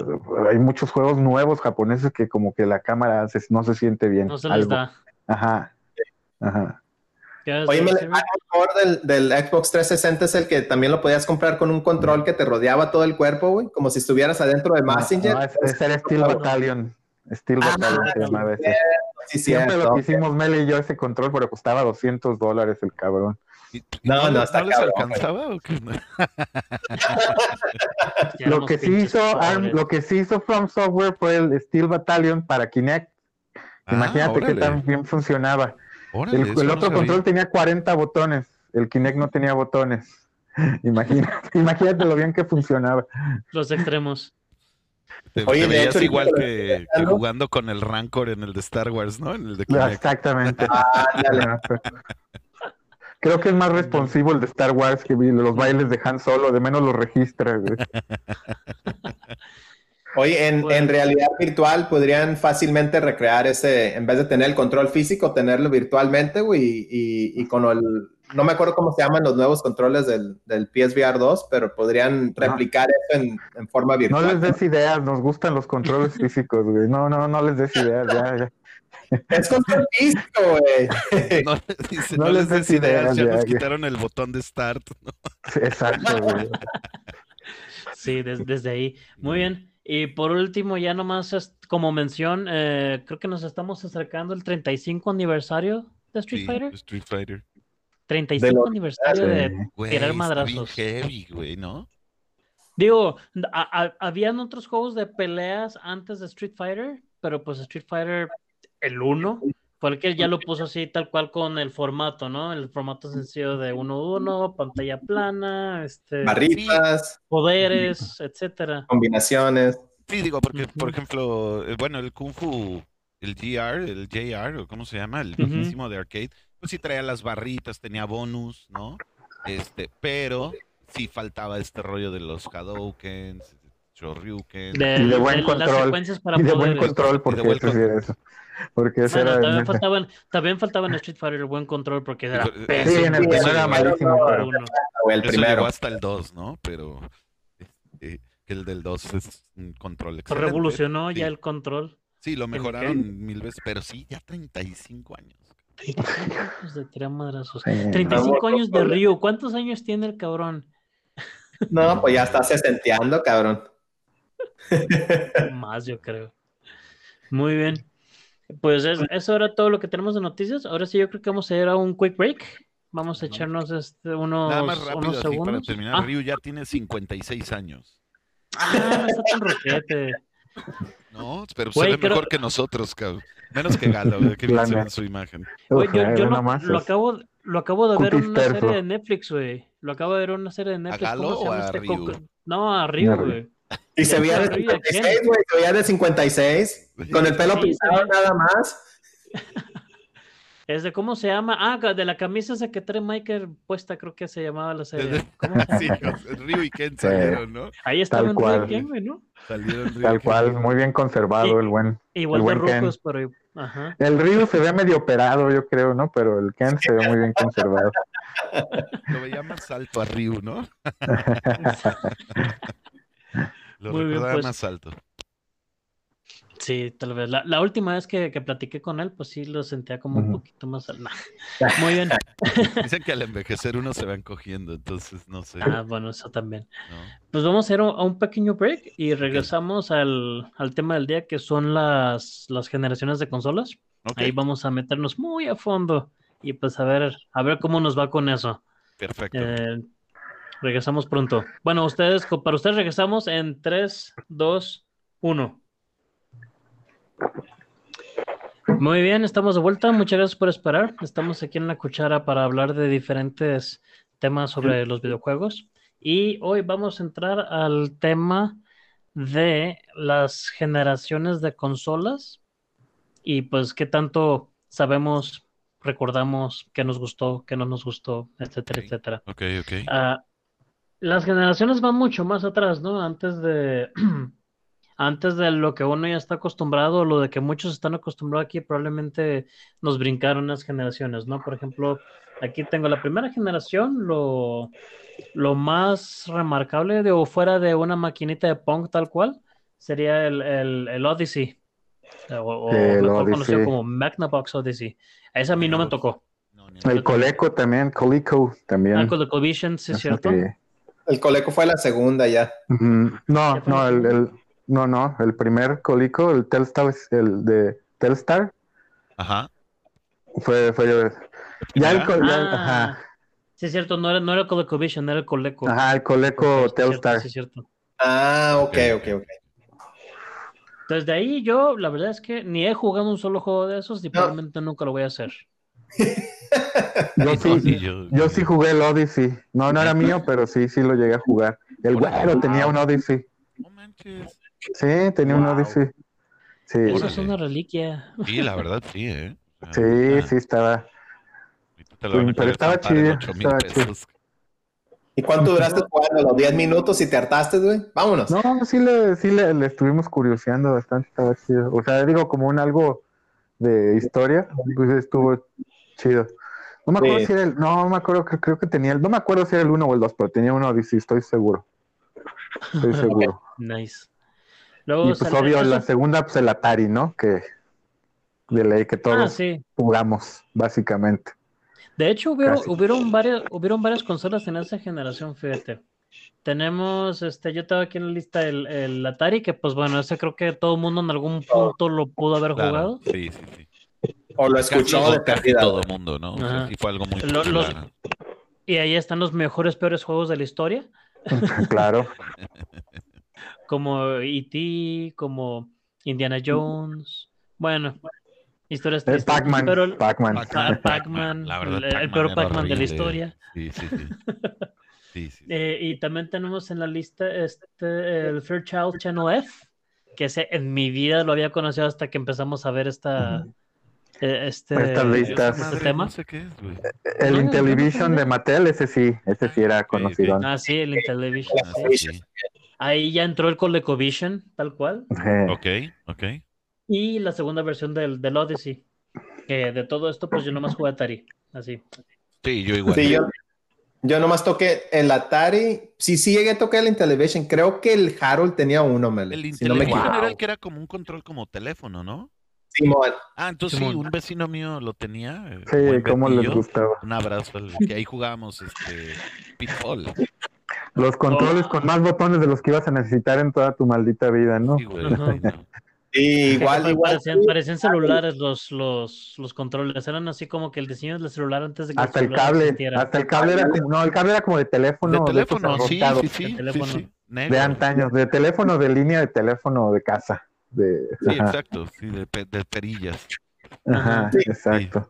hay muchos juegos nuevos japoneses que como que la cámara se- no se siente bien. no se les algo. da. Ajá. Ajá. ¿Qué es Oye, me- el core del, del Xbox 360 es el que también lo podías comprar con un control que te rodeaba todo el cuerpo, güey, como si estuvieras adentro de Messenger. No, ese era Steel Battalion. Steel Ah, Battalion se llamaba ese. Sí, Siempre cierto. lo que hicimos Mel y yo ese control, pero costaba 200 dólares el cabrón. ¿Y- y No, no, les- está les cabrón, alcanzaba o qué? Lo que, sí hizo, Arm- lo que sí hizo From Software fue el Steel Battalion para Kinect. Ah, Imagínate que órale, también funcionaba. Órale, El, otro control tenía 40 botones, el Kinect no tenía botones. Imagínate, imagínate lo bien que funcionaba. Los extremos. Te, Oye, te de hecho, igual que jugando con el Rancor en el de Star Wars, ¿no? En el de Kinect. Exactamente. Creo que es más responsivo el de Star Wars que los bailes de Han Solo, de menos los registra. Oye, en, Pues- en realidad virtual podrían fácilmente recrear ese, en vez de tener el control físico, tenerlo virtualmente, güey, y, y- y con el, no me acuerdo cómo se llaman los nuevos controles del, del PSVR 2, pero podrían replicar eso en, en forma No virtual. les des ideas, nos gustan los controles físicos, güey. No, no, no les des ideas, ya, ya. Es control físico, güey. No, dice, No no les les des des ideas, ideas, ya ya, nos ya. quitaron el botón de start. ¿no? Sí, Exacto, güey. Sí, des- desde ahí. Muy bien. Y por último, ya nomás como mención, eh, creo que nos estamos acercando al 35 aniversario de Street Sí, Fighter. Street Fighter. 35 los- aniversario de... Sí. Güey, Tirar madrazos. heavy, güey, ¿no? Digo, a- a- habían otros juegos de peleas antes de Street Fighter, pero pues Street Fighter, el 1, fue el que ya lo puso así tal cual con el formato, ¿no? El formato sencillo de 1-1, pantalla plana, este, Barritas, poderes, etcétera. combinaciones. Sí, digo, porque, por ejemplo, eh, bueno, el Kung Fu, el GR, el JR, o cómo se llama, el viejísimo de arcade, pues sí traía las barritas, tenía bonus, ¿no? Este, pero sí faltaba este rollo de los Hadoukens, Shoryuken. De, Y de buen de control. secuencias para Y de buen control, porque buen eso. Porque ese Bueno, era. también faltaban, también faltaba en Street Fighter el buen control porque era Sí, Sí, pésimo. en el primero era malísimo, no, pero. uno. El Eso primero. llegó hasta el 2, ¿no? Pero que el del 2 es un control excelente. Revolucionó Sí. ya el control. Sí, lo ¿El mejoraron mil veces, pero sí, ya 35 años. 35 años de tirar madrazos. Sí. 35 Vamos, años de. Ryu. ¿Cuántos años tiene el cabrón? No, pues ya está sesenteando, cabrón. Más, yo creo. Muy bien. Pues es- eso era todo lo que tenemos de noticias. Ahora sí, yo creo que vamos a ir a un quick break. Vamos a echarnos este, unos, Nada más rápido, unos así para segundos. terminar. Ah, Ryu ya tiene 56 años. ah, no está tan roquete. No, pero Güey, se ve creo- mejor que nosotros, cabrón. Menos que Galo, que bien se ve su imagen. Güey, yo, yo una lo, más lo es- acabo, lo acabo de ver en una serie de Netflix, güey. Lo acabo de ver en una serie de Netflix. Galo ¿Cómo se o llama a este Ryu? coco? No, a Ryu, A Ryu. güey. Y se veía de ¿Quién? 56, güey. Se veía de 56. Con el pelo Sí, pintado nada más. Es de cómo se llama. Ah, de la camisa esa que trae Michael puesta, creo que se llamaba la serie. ¿Cómo se llama? Sí, Ryu y Ken salieron, ¿no? Ahí está Tal el cual. Ken, güey, ¿no? Salieron Ryu y Tal cual, muy bien conservado Y- el buen. Igual El de buen Ken. rucos, pero. Ajá. El Ryu se ve medio operado, yo creo, ¿no? Pero el Ken se ve muy bien conservado. Lo veía más alto a Ryu, ¿no? Lo Muy bien, recordaba pues. más alto. Sí, tal vez. La, la última vez que, que platiqué con él, pues sí lo sentía como un poquito más. al- Nah. Muy bien. Dicen que al envejecer uno se va encogiendo, entonces no sé. Ah, bueno, eso también. ¿no? Pues vamos a ir a a un pequeño break y regresamos al, al tema del día que son las, las generaciones de consolas. Ahí vamos a meternos muy a fondo y pues a ver, a ver cómo nos va con eso. perfecto. Eh, regresamos pronto. Bueno, ustedes, para ustedes regresamos en 3, 2, 1. Muy bien, estamos de vuelta. Muchas gracias por esperar. Estamos aquí en la cuchara para hablar de diferentes temas sobre los videojuegos. Y hoy vamos a entrar al tema de las generaciones de consolas y pues qué tanto sabemos, recordamos, qué nos gustó, qué no nos gustó, etcétera, Ok. etcétera. Ok, ok. Ah, las generaciones van mucho más atrás, ¿no? Antes de, antes de lo que uno ya está acostumbrado, lo de que muchos están acostumbrados aquí, probablemente nos brincaron unas generaciones, ¿no? Por ejemplo, aquí tengo la primera generación, lo, lo más remarcable de o fuera de una maquinita de Pong tal cual, sería el, el, el Odyssey, o, o El mejor conocido como Magnavox Odyssey. A ese a mí no me tocó. No, El Coleco también, Coleco también. Ah, ColecoVision, sí es cierto. Sí. El Coleco fue la segunda ya. No, ¿Qué fue no, el, no, no, el primer Coleco, el Telstar, el de Telstar, Ajá. fue, fue ya el, ¿Ya? co- ya el- Ah, ajá, sí es cierto, no era, no era ColecoVision, era el Coleco. ajá, el Coleco Sí, Telstar. sí es cierto. Ah, ok, ok, ok. Entonces de ahí yo, la verdad es que ni he jugado un solo juego de esos y probablemente nunca lo voy a hacer. Yo sí, no, sí, yo- yo sí jugué el Odyssey. No, no era mío, pero sí, sí lo llegué a jugar. El güero tenía un Odyssey. No manches. Sí, tenía un. Odyssey. Sí, Eso es una reliquia. Sí, la verdad, sí, ¿eh? Sí, sí estaba. Pero estaba chido, estaba chido. ¿Y cuánto duraste jugando? ¿Los 10 minutos y te hartaste, güey? Vámonos. No, sí le, sí le, le estuvimos curioseando bastante, estaba chido. O sea, digo, como un algo de historia, pues estuvo chido. No me acuerdo Sí. si era el, no, no me acuerdo, creo, creo que tenía el, no me acuerdo si era el 1 o el 2, pero tenía un Odyssey, estoy seguro. Estoy seguro. Nice. Y Luego pues sale- obvio, la segunda, pues el Atari, ¿no? Que de ley que Ah, todos sí. jugamos, básicamente. De hecho, hubieron, hubieron varias, hubieron varias consolas en esa generación, fíjate. Tenemos, este, yo tengo aquí en la lista el, el Atari, que pues bueno, ese creo que todo el mundo en algún punto lo pudo haber Claro, jugado. Sí, sí, sí. O lo Casi, escuchó de perdida. todo el mundo, ¿no? O sea, sí fue algo muy Lo- los-. Y ahí están los mejores, peores juegos de la historia, claro. como E.T., como Indiana Jones. Bueno, historias tristes. Pac-Man, Pac-Man. Pac-Man, La verdad, el- el peor Pac-Man de la historia. Sí, sí, sí. Sí, sí. Eh, y también tenemos en la lista este, el Fairchild Channel F, que ese en mi vida lo había conocido hasta que empezamos a ver esta, este, Estas listas. este Madre, tema. No sé qué es, güey. El No, Intellivision no, de Mattel, ese sí, ese sí era ok. conocido. Ah, sí, el Intellivision. Ah, sí. Ahí ya entró el ColecoVision, tal cual. Ok, ok. Y la segunda versión del, del Odyssey. Que de todo esto, pues yo nomás jugué Atari. Así. Sí, yo igual. Sí, yo, yo nomás toqué el Atari. Sí, sí llegué a tocar el Intellivision. Creo que el Harold tenía uno, Mel. El si no me Intellivision equivoco. era el que era como un control como teléfono, ¿no? Simón. Ah, entonces sí, un vecino mío lo tenía. eh, Sí, cómo les gustaba. Un abrazo, al- que ahí jugábamos este Pitfall. Los controles Oh. con más botones de los que ibas a necesitar en toda tu maldita vida, ¿no? Sí, güey, sí, no. Sí, igual, igual. parecían, parecían celulares los, los, los controles. Eran así como que el diseño del celular antes de que Hasta el celular cable, hasta el cable era como, no, el cable era como de teléfono, De teléfono, sí, arrojados, sí, sí, de sí, teléfono. sí. Negro. de antaños, de teléfono de línea, de teléfono de casa. De, Sí, ajá, exacto, sí, de, pe- de perillas. ajá, Sí. exacto.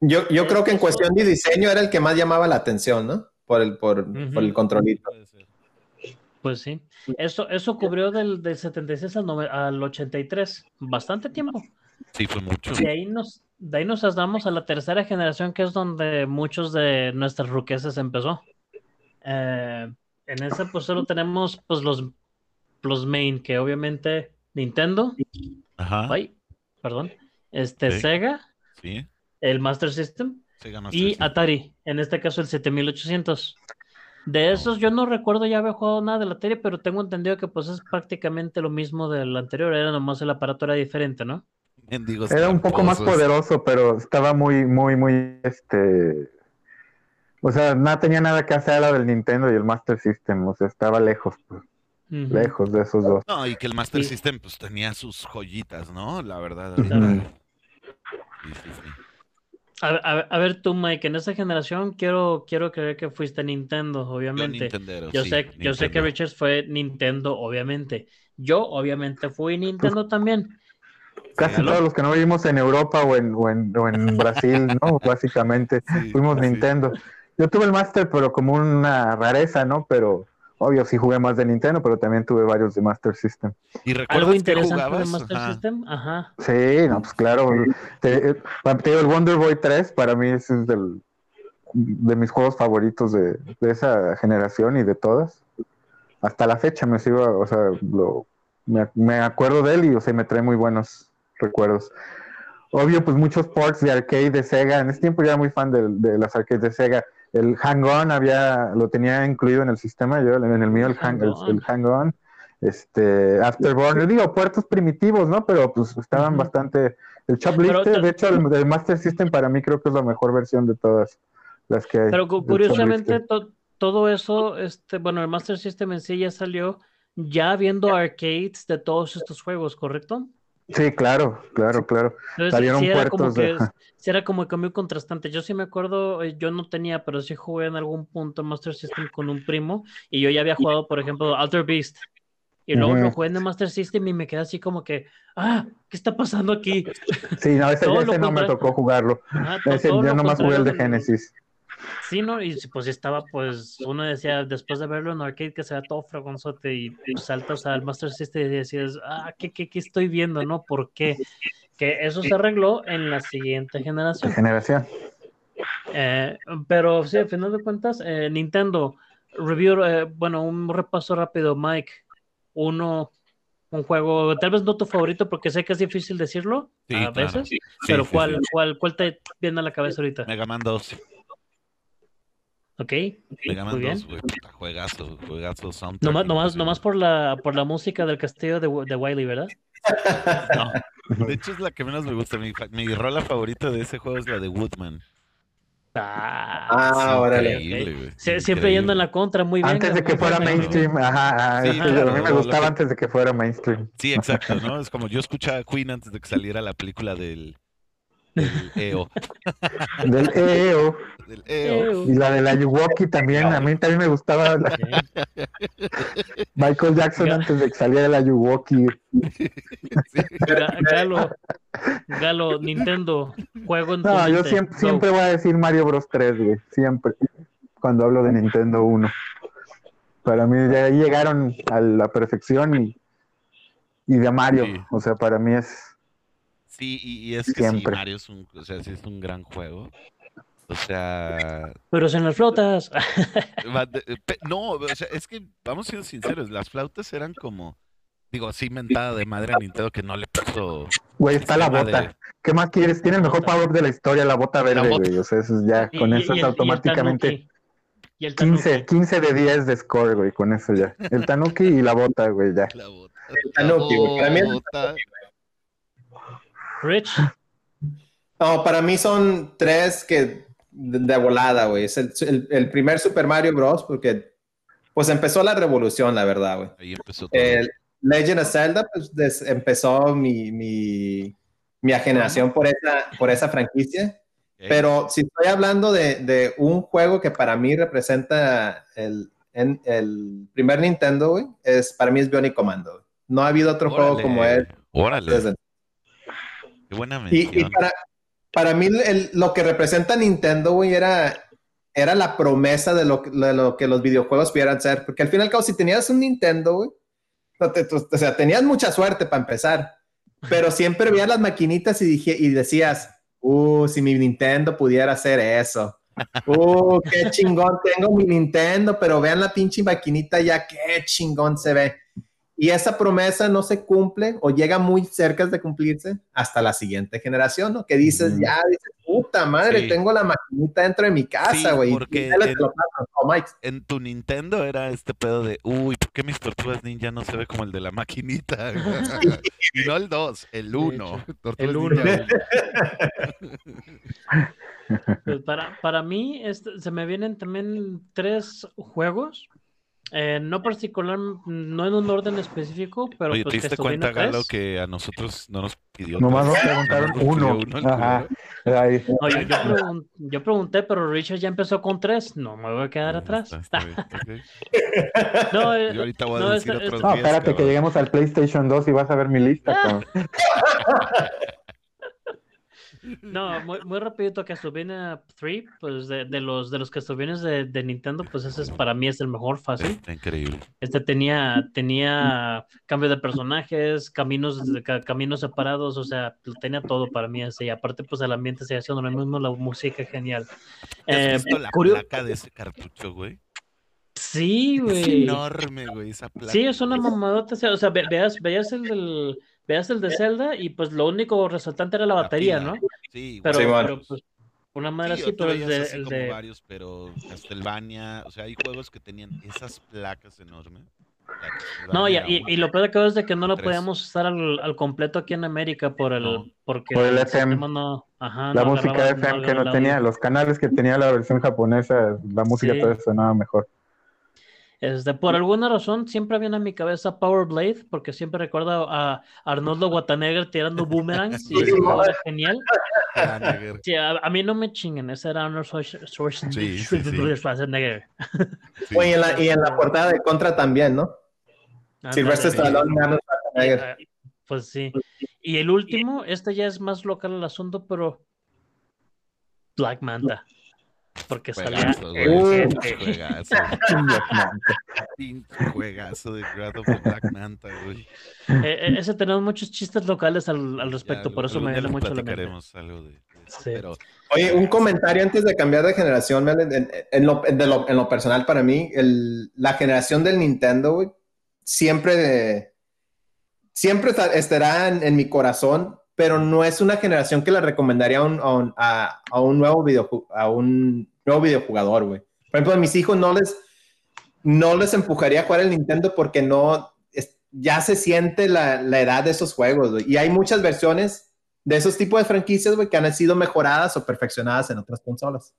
Yo, yo creo que en cuestión de diseño era el que más llamaba la atención, ¿no? Por el, por, el controlito. Pues sí. Eso, eso cubrió del, del 76 al, al 83. Bastante tiempo. Sí, fue mucho. De ahí nos, de ahí nos damos a la tercera generación, que es donde muchos de nuestras ruqueses empezó. Eh, en esa pues solo tenemos pues los, los main, que obviamente Nintendo, Ajá. ay, perdón, este Sí. Sega, Sí. el Master System Sega Master y System. Atari, en este caso el 7800. De esos yo no recuerdo ya haber jugado nada de la Atari, pero tengo entendido que pues es prácticamente lo mismo del anterior, era nomás el aparato era diferente, ¿no? Mendigos Era un poco más poderoso, pero estaba muy, muy, muy, este... O sea, no tenía nada que hacer a la del Nintendo y el Master System. O sea, estaba lejos, pues. Lejos de esos dos. No, y que el Master Sí. System pues tenía sus joyitas, ¿no? La verdad. Ahorita. Sí, sí, sí. A, a- a ver tú, Mike, en esa generación quiero, quiero creer que fuiste Nintendo, obviamente. Yo sí, sé, yo sé que. Richards fue Nintendo, obviamente. Yo, obviamente, fui Nintendo también. Casi todos los que no vivimos en Europa o en, o en, o en Brasil, ¿no? Básicamente, Sí, fuimos. Nintendo. Yo tuve el Master, pero como una rareza, ¿no? Pero obvio, sí jugué más de Nintendo, pero también tuve varios de Master System. ¿Y recuerdas Algo interesante de jugabas? Master Ajá. System, ajá. Sí, no, pues claro. Te, eh, te digo, el Wonder Boy 3 para mí es del, de mis juegos favoritos de, de esa generación y de todas. Hasta la fecha me sigo, o sea, lo, me, me acuerdo de él y, o sea, me trae muy buenos recuerdos. Obvio, pues muchos ports de arcade de Sega. En ese tiempo yo era muy fan de, de las arcades de Sega. El Hang-On había, lo tenía incluido en el sistema, yo en el mío el Hang- el- el Hang-On. Este, Afterburner, digo, puertos primitivos, ¿no? Pero pues estaban bastante. El ta- de hecho, el, el Master System para mí creo que es la mejor versión de todas las que hay. Pero curiosamente, to- todo eso, este, bueno, el Master System en sí ya salió ya viendo arcades de todos estos juegos, ¿correcto? Sí, claro, claro, claro. Entonces, Salieron sí como puertos de- sí era como que muy contrastante. Yo sí me acuerdo, eh, yo no tenía, pero sí jugué en algún punto Master System con un primo y yo ya había jugado, por ejemplo, Alter Beast. Y luego lo jugué en el Master System y me quedé así como que, ah, ¿qué está pasando aquí? Sí, no, ese, ese no me tocó jugarlo. Ajá, Ese, yo nomás jugué el de Genesis. Sí, ¿no? Y pues estaba, pues, uno decía, después de verlo en arcade, que se ve todo fragonzote y pues, saltas al Master System y decías, ah, ¿qué, qué, qué estoy viendo, no? ¿Por qué? Que eso se arregló en la siguiente generación. generación. Eh, pero sí, al final de cuentas, eh, Nintendo, review, eh, bueno, un repaso rápido, Mike. Uno, un juego, tal vez no tu favorito, porque sé que es difícil decirlo Sí, a claro. veces, Sí, pero sí, ¿cuál, sí. ¿cuál, ¿cuál te viene a la cabeza ahorita? Mega Man 2. ¿Ok? Mega muy Man bien. 2, güey. puta, Juegazo, juegazo, soundtrack. Nomás, nomás, por la, por la música del castillo de, de Wiley, ¿verdad? No, de hecho es la que menos me gusta. Mi, mi rola favorita de ese juego es la de Woodman. Ah, Ah, órale. Increíble, güey. Sie- siempre yendo en la contra, muy bien. Antes de que muy fuera bien, mainstream, ajá, ajá, Sí, claro, a mí me lo gustaba que- antes de que fuera mainstream. Sí, exacto, ¿no? Es como yo escuchaba a Queen antes de que saliera la película del, del EO. Del EO Del EO. Ew. y la de la Yuwoki también, a mí también me gustaba la-. Michael Jackson antes de que saliera la Yuwoki. Ga- Galo, Galo, Nintendo, juego en No, yo siempre, siempre voy a decir Mario Bros 3, güey, siempre, cuando hablo de Nintendo 1. Para mí ahí llegaron a la perfección y, y de Mario, Sí. o sea, para mí es... Sí, y, y es que Siempre. sí, Mario es un, o sea, sí es un gran juego. O sea, Pero en las de- eh, no, o sea, es que vamos siendo sinceros, las flautas eran como, digo, así mentada de madre a Nintendo que no le puso Güey, está la bota. de- ¿Qué más quieres? Tiene el mejor power up de la historia, la bota verde, bota. güey. O sea, eso es ya, Y- con y- eso y es el- automáticamente Y el Tanuki. Y el 15, Tanuki. 15 de 10 de score, güey, con eso ya. El Tanuki y la bota, güey, ya. La bota. El Tanuki, güey. Para mí. Rich, No, para mí son tres que de, de volada, güey. Es el, el- el primer Super Mario Bros. porque pues empezó la revolución, la verdad, güey. Ahí empezó todo. El Legend of Zelda pues, des- empezó mi, mi, mi generación por esa, por esa franquicia. Pero si estoy hablando de, de un juego que para mí representa el, en- el primer Nintendo, güey, es, para mí es Bionic Commando. No ha habido otro juego como él. Órale, desde- qué buena y, para, para mí el- lo que representa Nintendo, güey, era, era la promesa de lo, que- de lo que los videojuegos pudieran ser. Porque al fin y al cabo, si tenías un Nintendo, güey, no te- tú- o sea, tenías mucha suerte para empezar. pero siempre veías las maquinitas y, dije, y decías, uh, si mi Nintendo pudiera hacer eso. Uh, qué chingón tengo mi Nintendo, pero vean la pinche maquinita ya, qué chingón se ve. Y esa promesa no se cumple o llega muy cerca de cumplirse hasta la siguiente generación, ¿no? Que dices, ya, dices, puta madre, tengo la maquinita dentro de mi casa, güey. porque en, tu Nintendo era este pedo de, uy, ¿por qué mis tortugas ninja no se ve como el de la maquinita? y no el 2, el 1. El 1. pues para, para mí, este, se me vienen también tres juegos eh, no particular, no en un orden específico, pero. Oye, pues, ¿te diste cuenta, Galo, que a nosotros no nos pidió? Nomás nos preguntaron uno. Ajá. yo, pregunté, pero Richard ya empezó con tres. No me voy a quedar atrás. no, yo ahorita voy a decir otros No, espérate que lleguemos al PlayStation 2 y vas a ver mi lista. No, muy, muy rapidito que Castlevania 3, pues de, de, los de los Castlevania de, de Nintendo, pues ese es, para mí es el mejor fácil. increíble. Este tenía, tenía cambio de personajes, caminos, caminos separados, o sea, tenía todo para mí ese. Y aparte, pues el ambiente se haciendo lo mismo, la música genial. ¿Has eh, visto la placa de ese cartucho, güey? Sí, güey. Es enorme, güey, esa placa. Sí, es una mamadota. O sea, veas, veas el del veas el de Zelda y pues lo único resaltante era la, batería, ¿no? Sí, pero, pero pues una madre así, pero el de, el de... varios, pero Castlevania, o sea, hay juegos que tenían esas placas enormes. No, y, y, lo peor de todo es de que no lo podíamos usar al, al, completo aquí en América por el, porque por el FM. No, ajá, la música FM que no tenía, los canales que tenía la versión japonesa, la música sí. todo sonaba mejor. Este, por alguna razón siempre viene a mi cabeza Power Blade, porque siempre recuerdo a Arnoldo Guatanegger tirando boomerangs y eso era genial. Sí, a, a, mí no me chinguen, ese era Arnold Schwarzenegger. Sí, y, en la, y en la portada de Contra también, ¿no? Silvestre Stallone Arnold Schwarzenegger. Pues sí. Y el último, este ya es más local el asunto, pero Black Manta. Porque salía el juegazo. juegazo de Grad of the Black Manta, güey. Eh, eh, ese tenemos muchos chistes locales al, al respecto, ya, por eso me viene mucho la mente. Algo de, de sí. pero... Oye, un comentario antes de cambiar de generación, en, en, en, lo, lo, en lo, personal para mí, el, la generación del Nintendo, güey, siempre, de, siempre estará en, mi corazón pero no es una generación que le recomendaría a un, a un, a, a un nuevo video, a un nuevo videojugador, güey. Por ejemplo, a mis hijos no les, no les empujaría a jugar el Nintendo porque no, es, ya se siente la, la, edad de esos juegos, güey. Y hay muchas versiones de esos tipos de franquicias, güey, que han sido mejoradas o perfeccionadas en otras consolas.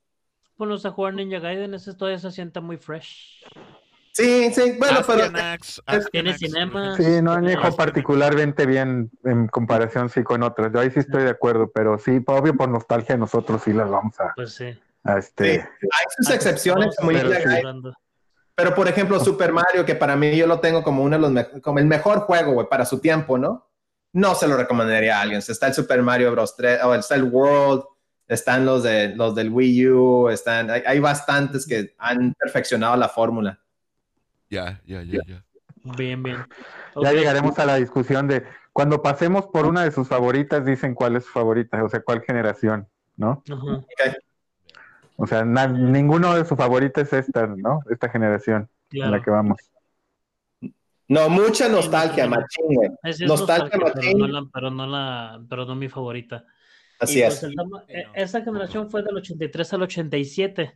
Ponlos a jugar Ninja Gaiden, ese todavía se siente muy fresh. Sí, sí, bueno, pero... Tiene cinema. Sí, no añejo particularmente bien en comparación sí con otras. Yo ahí sí estoy de acuerdo, pero sí, obvio por nostalgia nosotros sí las vamos a... Pues sí. A este... sí. Hay sus excepciones, como pero, sí. pero por ejemplo, Super Mario, que para mí yo lo tengo como uno de los como el mejor juego, güey, para su tiempo, ¿no? No se lo recomendaría a alguien. Está el Super Mario Bros. 3, o está el World, están los, de, los del Wii U, están, hay, hay bastantes que han perfeccionado la fórmula. Ya, ya, ya, ya. Bien, bien. Ya llegaremos a la discusión de cuando pasemos por una de sus favoritas, dicen cuál es su favorita, o sea, cuál generación, ¿no? Uh -huh. Okay. O sea, na, ninguno de sus favoritas es esta, ¿no? Esta generación claro. en la que vamos. No, mucha nostalgia, machín, güey. Es, es nostalgia, nostalgia pero, no la, pero, no la, pero no mi favorita. Así y es. Pues, el, esa generación fue del 83 al 87.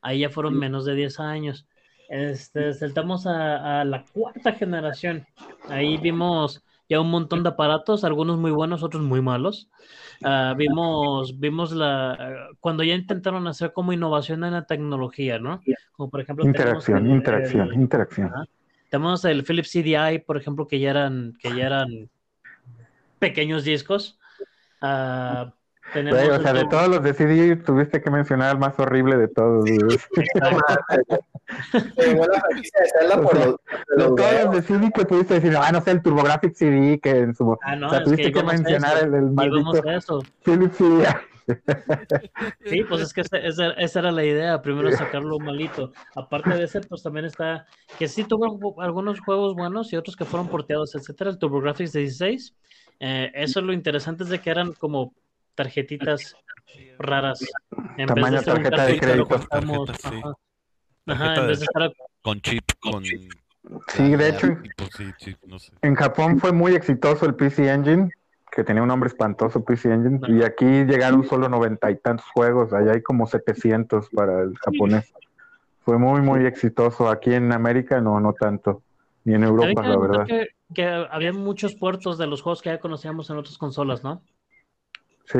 Ahí ya fueron menos de 10 años. Este, saltamos a, a, la cuarta generación. Ahí vimos ya un montón de aparatos, algunos muy buenos, otros muy malos. Uh, vimos, vimos la cuando ya intentaron hacer como innovación en la tecnología, ¿no? Como por ejemplo interacción, el, interacción, el, interacción. Tenemos el Philips CDI, por ejemplo, que ya eran, que ya eran pequeños discos. Uh, tenemos o sea, de todos los de CD tuviste que mencionar al más horrible de todos. de todos los de CD que pudiste decir, ah, no sé, el TurboGrafx CD, que en su... Ah, no, o sea, tuviste que, que mencionar el, el maldito Philips CD. Sí, pues es que esa, esa, esa, era la idea, primero sacarlo malito. Aparte de ese, pues también está, que sí tuvo algunos juegos buenos y otros que fueron porteados, etcétera, el TurboGrafx 16, Eh, eso es lo interesante es de que eran como tarjetitas raras. En Tamaño tarjeta de crédito. cortamos, Tarjeta, sí. ajá. Ajá, Tarjeta en vez de- de estar Con chip, con. Sí, de hecho, Tipo, sí, chip, no sé. En Japón fue muy exitoso el PC Engine, que tenía un nombre espantoso, PC Engine, y aquí llegaron solo noventa y tantos juegos, allá hay como 700 para el japonés. Fue muy, muy exitoso. Aquí en América no, no tanto, ni en Europa, la verdad. Que, que había muchos puertos de los juegos que ya conocíamos en otras consolas, ¿no? Sí,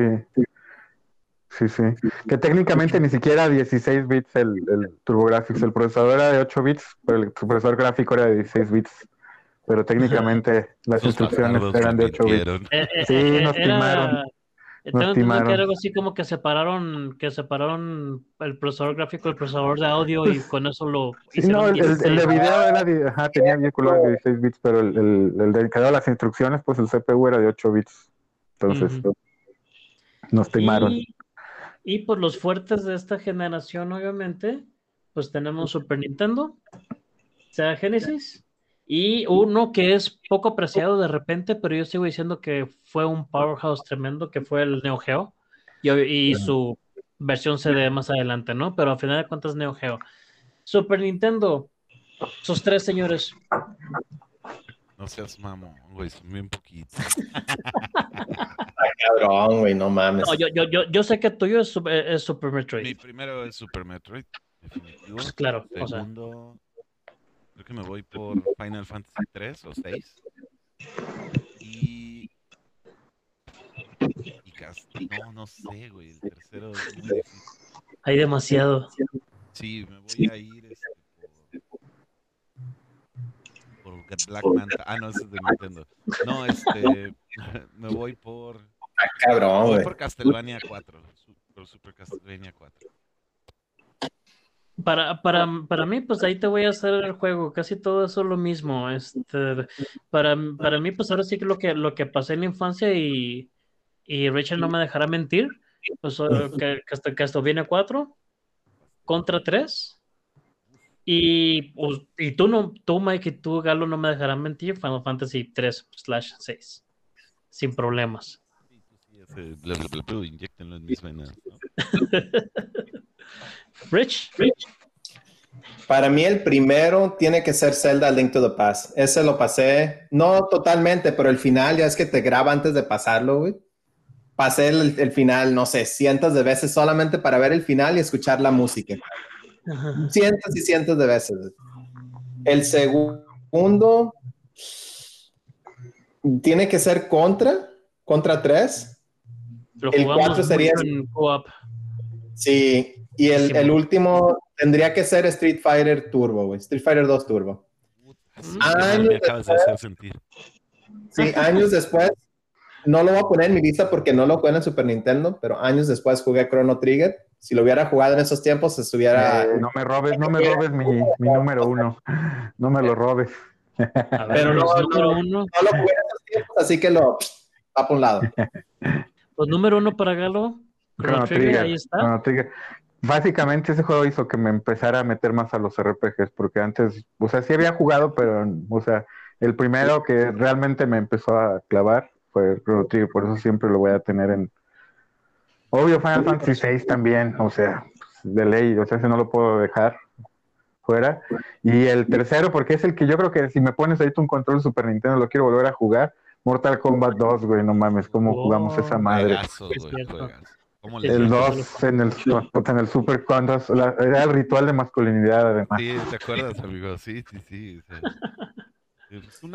sí, sí. Que técnicamente ni siquiera 16 bits el, el TurboGrafx, el procesador era de 8 bits, pero el procesador gráfico era de 16 bits. Pero técnicamente las instrucciones eran de 8 bits. mintieron. Eh, eh, Sí, eh, nos era- timaron. Tengo que era algo así como que separaron, que separaron el procesador gráfico del procesador de audio y con eso lo Sí, hicieron no, el, el- el de 16. video era de, ajá, tenía de 16 bits, pero el, el, el de que daba las instrucciones, pues el CPU era de 8 bits. Entonces, Ujú. Nos timaron. Y, y por los fuertes de esta generación, obviamente, pues tenemos Super Nintendo, Sega Genesis, y uno que es poco apreciado de repente, pero yo sigo diciendo que fue un powerhouse tremendo, que fue el Neo Geo, y, y su versión CD más adelante, ¿no? Pero a final de cuentas, Neo Geo. Super Nintendo, sus tres señores. No seas mamón, güey, son bien poquitos. Cabrón, güey, no mames. No, yo, yo, yo, yo sé que tuyo es, Super- es Super Metroid. Mi primero es Super Metroid, definitivo. Pues claro, o sea. Segundo, creo que me voy por Final Fantasy 3 o 6. Y. Y cas- No, no sé, güey. El tercero es muy difícil. Hay demasiado. Sí, me voy a ir este, Por Black Manta. Ah, no, ese es de Nintendo. No, este. Me voy por. Ah, cabrón, Voy güey. por Castlevania 4. su- Por Super Castlevania 4. Para, para, para mí, pues ahí te voy a hacer el juego, casi todo eso es lo mismo. Este, para, para mí, pues ahora sí que lo que, lo que pasé en la infancia y, y Rachel no me dejará mentir, pues que, que Castlevania 4, Contra 3, y, pues, y tú, no, tú, Mike, y tú, Galo, no me dejarán mentir, Final Fantasy 3 slash 6, sin problemas. Sí, sí, sí, ese bla, bla, bla, bla, inyéctenlo en mis venas. ¿no? Rich, Para mí el primero tiene que ser Zelda Link to the Past. Ese lo pasé, no totalmente, pero el final ya es que te graba antes de pasarlo, güey. Pasé el, el final, no sé, cientos de veces solamente para ver el final y escuchar la música. Cientos y cientos de veces. El segundo tiene que ser contra, contra 3. lo El cuatro sería- mucho en co-op. Sí, y el, el mo- último tendría que ser Street Fighter Turbo, güey. Street Fighter 2 Turbo. Sí, me no, acabas de hacer sentir. Sí, años después, no lo voy a poner en mi lista porque no lo jugué en Super Nintendo, pero años después jugué Chrono Trigger. Si lo hubiera jugado en esos tiempos, estuviera... Eh, no me robes, no me robes mi, mi número uno. No me lo robes. Ver, Pero no, número no. uno. No lo jugué en esos tiempos, así que lo... Va por un lado. Pues número uno para Galo. Chrono Trigger, ahí está. Chrono Trigger. Básicamente ese juego hizo que me empezara a meter más a los RPGs, porque antes, o sea, sí había jugado, pero, o sea, el primero que realmente me empezó a clavar Chrono Trigger, por eso siempre lo voy a tener en... Obvio, Final Fantasy VI también, o sea, pues, de ley, o sea, ese no lo puedo dejar fuera. Y el tercero, porque es el que yo creo que si me pones ahorita un control Super Nintendo, lo quiero volver a jugar. Mortal Kombat 2, güey, no mames, cómo jugamos esa madre. Juegazo, güey, juegazo. ¿Cómo Sí, le El sí, 2 en el, en el Super Condas, la- era el ritual de masculinidad además. Sí, ¿te acuerdas, amigo? Sí, sí, sí. una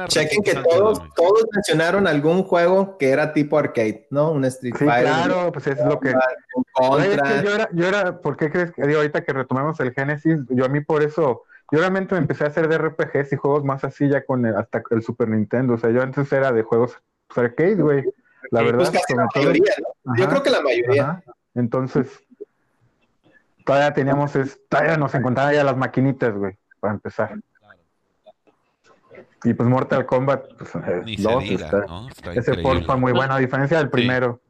Chequen que todos, todos mencionaron algún juego que era tipo arcade, ¿no? Un Street Sí, Fighter, claro, pues es lo que... es yo era, yo era, ¿por qué crees que digo, ahorita que retomemos el Genesis? Yo a mí por eso, yo realmente me empecé a hacer de RPGs y juegos más así ya con el- hasta el Super Nintendo. O sea, yo antes era de juegos pues, arcade, güey. La Sí, verdad, Pues casi sobre la todo- mayoría, ¿no? Yo creo que la mayoría. ajá. Entonces, todavía teníamos, es- todavía nos encontraban ya las maquinitas, güey, para empezar. Y pues Mortal Kombat, pues, Ni se dos, diga, está- ¿no? Está ese port fue muy bueno, a diferencia del primero.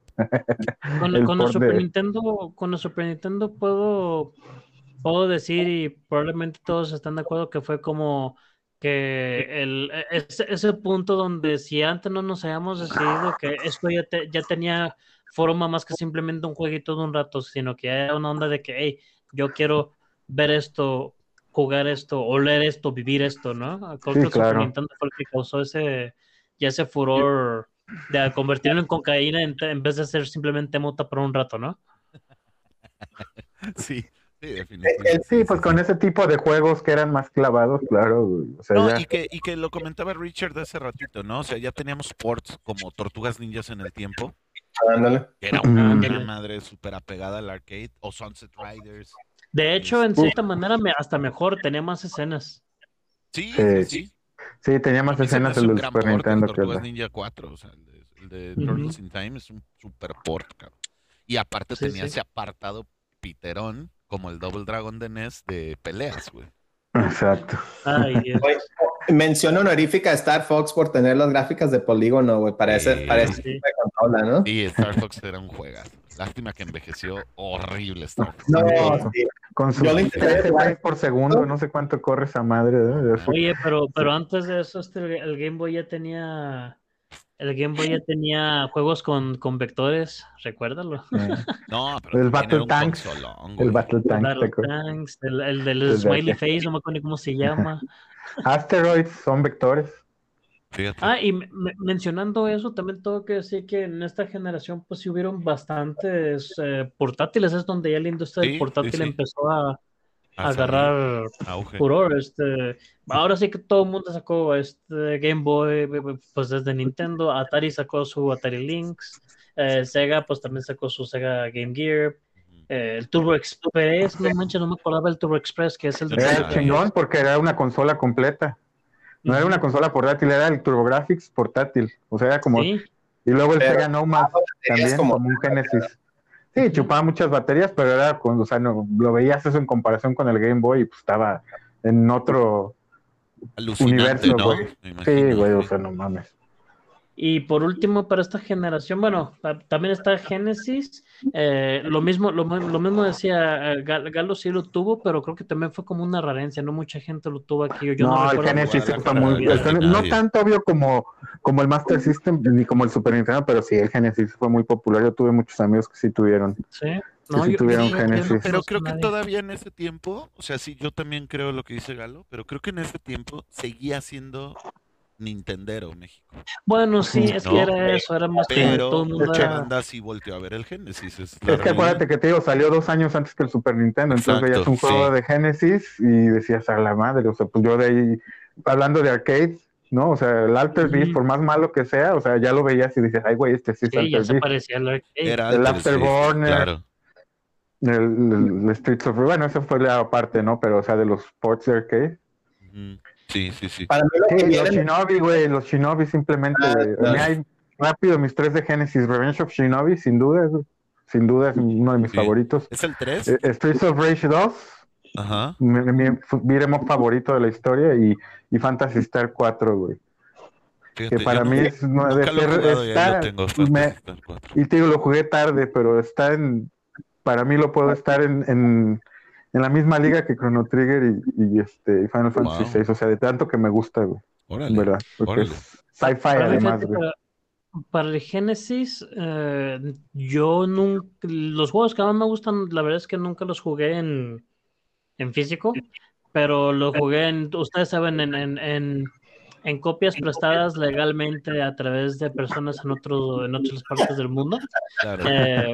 Con, el con el port Super de- Nintendo, con el Super Nintendo puedo, puedo decir y probablemente todos están de acuerdo que fue como que el, ese, ese punto donde si antes no nos habíamos decidido que esto ya, te- ya tenía forma más que simplemente un jueguito de un rato, sino que era una onda de que, hey, yo quiero ver esto, jugar esto, oler esto, vivir esto, ¿no? Sí, claro. Nintendo fue el que causó ese, ya ese furor de convertirlo en cocaína en, en vez de ser simplemente mota por un rato, ¿no? Sí, sí, definitivamente. Sí, pues con ese tipo de juegos que eran más clavados, claro, güey. O sea, No, ya- y que, y que lo comentaba Richard hace ratito, ¿no? O sea, ya teníamos ports como Tortugas Ninjas en el tiempo, Ándale. que era una, Mm. una madre súper apegada al arcade, o Sunset Riders. De hecho, en Uf. cierta manera, me- hasta mejor, tenía más escenas. Sí, Sí. sí, sí. tenía más escenas el gran Super Nintendo que el de- Ninja 4, o sea, el de, el de. Turtles in Time es un super port, cabrón. Y aparte Sí, tenía sí. ese apartado piterón, como el Double Dragon de NES, de peleas, güey. Exacto. Ay, Dios. Mención honorífica a Star Fox por tener las gráficas de polígono, güey, para ese, Sí. para ese Sí. tipo de consola, ¿no? Y Star Fox era un juegazo. Lástima que envejeció horrible Star Fox. No, Sí. sí. Con sus Yo lo intenté 13 jugar. frames por segundo, no sé cuánto corre esa madre. ¿eh? Oye, pero, pero antes de eso, este, el Game Boy ya tenía. El Game Boy ya tenía juegos con, con vectores, recuérdalo. eh, No, pero El Battle Tanks, consolón, el. Battle. Tanks, el, el del Smiley. Face, no me acuerdo ni cómo se llama. Asteroids son vectores. Fíjate. Ah, y me- me- mencionando eso, también tengo que decir que en esta generación, pues sí hubieron bastantes eh, portátiles, es donde ya la industria Sí, del sí, portátil sí. empezó a, a agarrar auge. furor. Este, ahora sí que todo el mundo sacó este Game Boy, pues desde Nintendo, Atari sacó su Atari Lynx, eh, Sega pues también sacó su Sega Game Gear, eh, el Turbo Express, no manches, no me acordaba el Turbo Express, que es el de Era chingón porque era una consola completa. No era una consola portátil, era el TurboGrafx portátil. O sea, era como. Sí, Y luego el Pero- Sega Nomad también, como- como, un Genesis. Sí, chupaba muchas baterías, pero era con, o sea, no, lo veías eso en comparación con el Game Boy y pues estaba en otro. Alucinante, universo, ¿no? güey. Sí, güey, o sea, no mames. Y por último, para esta generación, bueno, ta- también está Genesis. eh, lo mismo, lo, lo mismo decía eh, Gal- Galo sí lo tuvo, pero creo que también fue como una rarencia, no mucha gente lo tuvo aquí. Yo no, no, el Genesis la muy. no tanto obvio como, como el Master System ni como el Super Nintendo, pero sí, el Genesis fue muy popular. Yo tuve muchos amigos que sí tuvieron. Sí, sí no, yo- tuvieron yo- yo no Genesis. Pero creo que todavía en ese tiempo, o sea, sí, yo también creo lo que dice Galo, pero creo que en ese tiempo seguía siendo Nintendero México. Bueno, sí, es No, que era eso, era más que Pero todo el mundo era- banda sí volteó a ver el Genesis. Es, Es que realidad. acuérdate que te digo, salió dos años antes que el Super Nintendo, entonces Exacto, veías un juego sí. de Genesis y decías a la madre, o sea, pues yo de ahí, hablando de arcade, ¿no? O sea, el Alter Ujú. Beast, por más malo que sea, o sea, ya lo veías y dices, ay, güey, este sí es Sí, ya Alter se Beast. parecía al arcade. Era el antes, sí, Afterburner. Claro. El, el- el Streets of bueno, eso fue la aparte, ¿no? Pero, o sea, de los ports de arcade. Sí, sí, sí. Para mí lo que Sí, los Shinobi, güey, los Shinobi simplemente, Ah, claro. Mí hay- rápido, mis tres de Genesis, Revenge of Shinobi, sin duda, güey. sin duda es uno de mis Sí. favoritos. ¿Es el 3? Eh, Streets of Rage 2, Ajá. mi, mi up favorito de la historia y, y Fantasy Star 4, güey. Fíjate, Que para mí es no, de nunca lo he ser- jugado y ahí está- lo tengo, me- Fantasy Star 4. y te digo, lo jugué tarde, pero está en, para mí lo puedo estar en, en, en la misma liga que Chrono Trigger y, y, este y Final Fantasy Wow. 6, o sea, de tanto que me gusta, güey, Órale. ¿verdad? Porque órale. es sci-fi Para, además, güey. para- para el Genesis, eh, yo nunca, los juegos que más me gustan, la verdad es que nunca los jugué en, en físico, pero lo jugué en, ustedes saben, en, en, en, en copias prestadas legalmente a través de personas en, otro, en otras partes del mundo. Claro. Eh,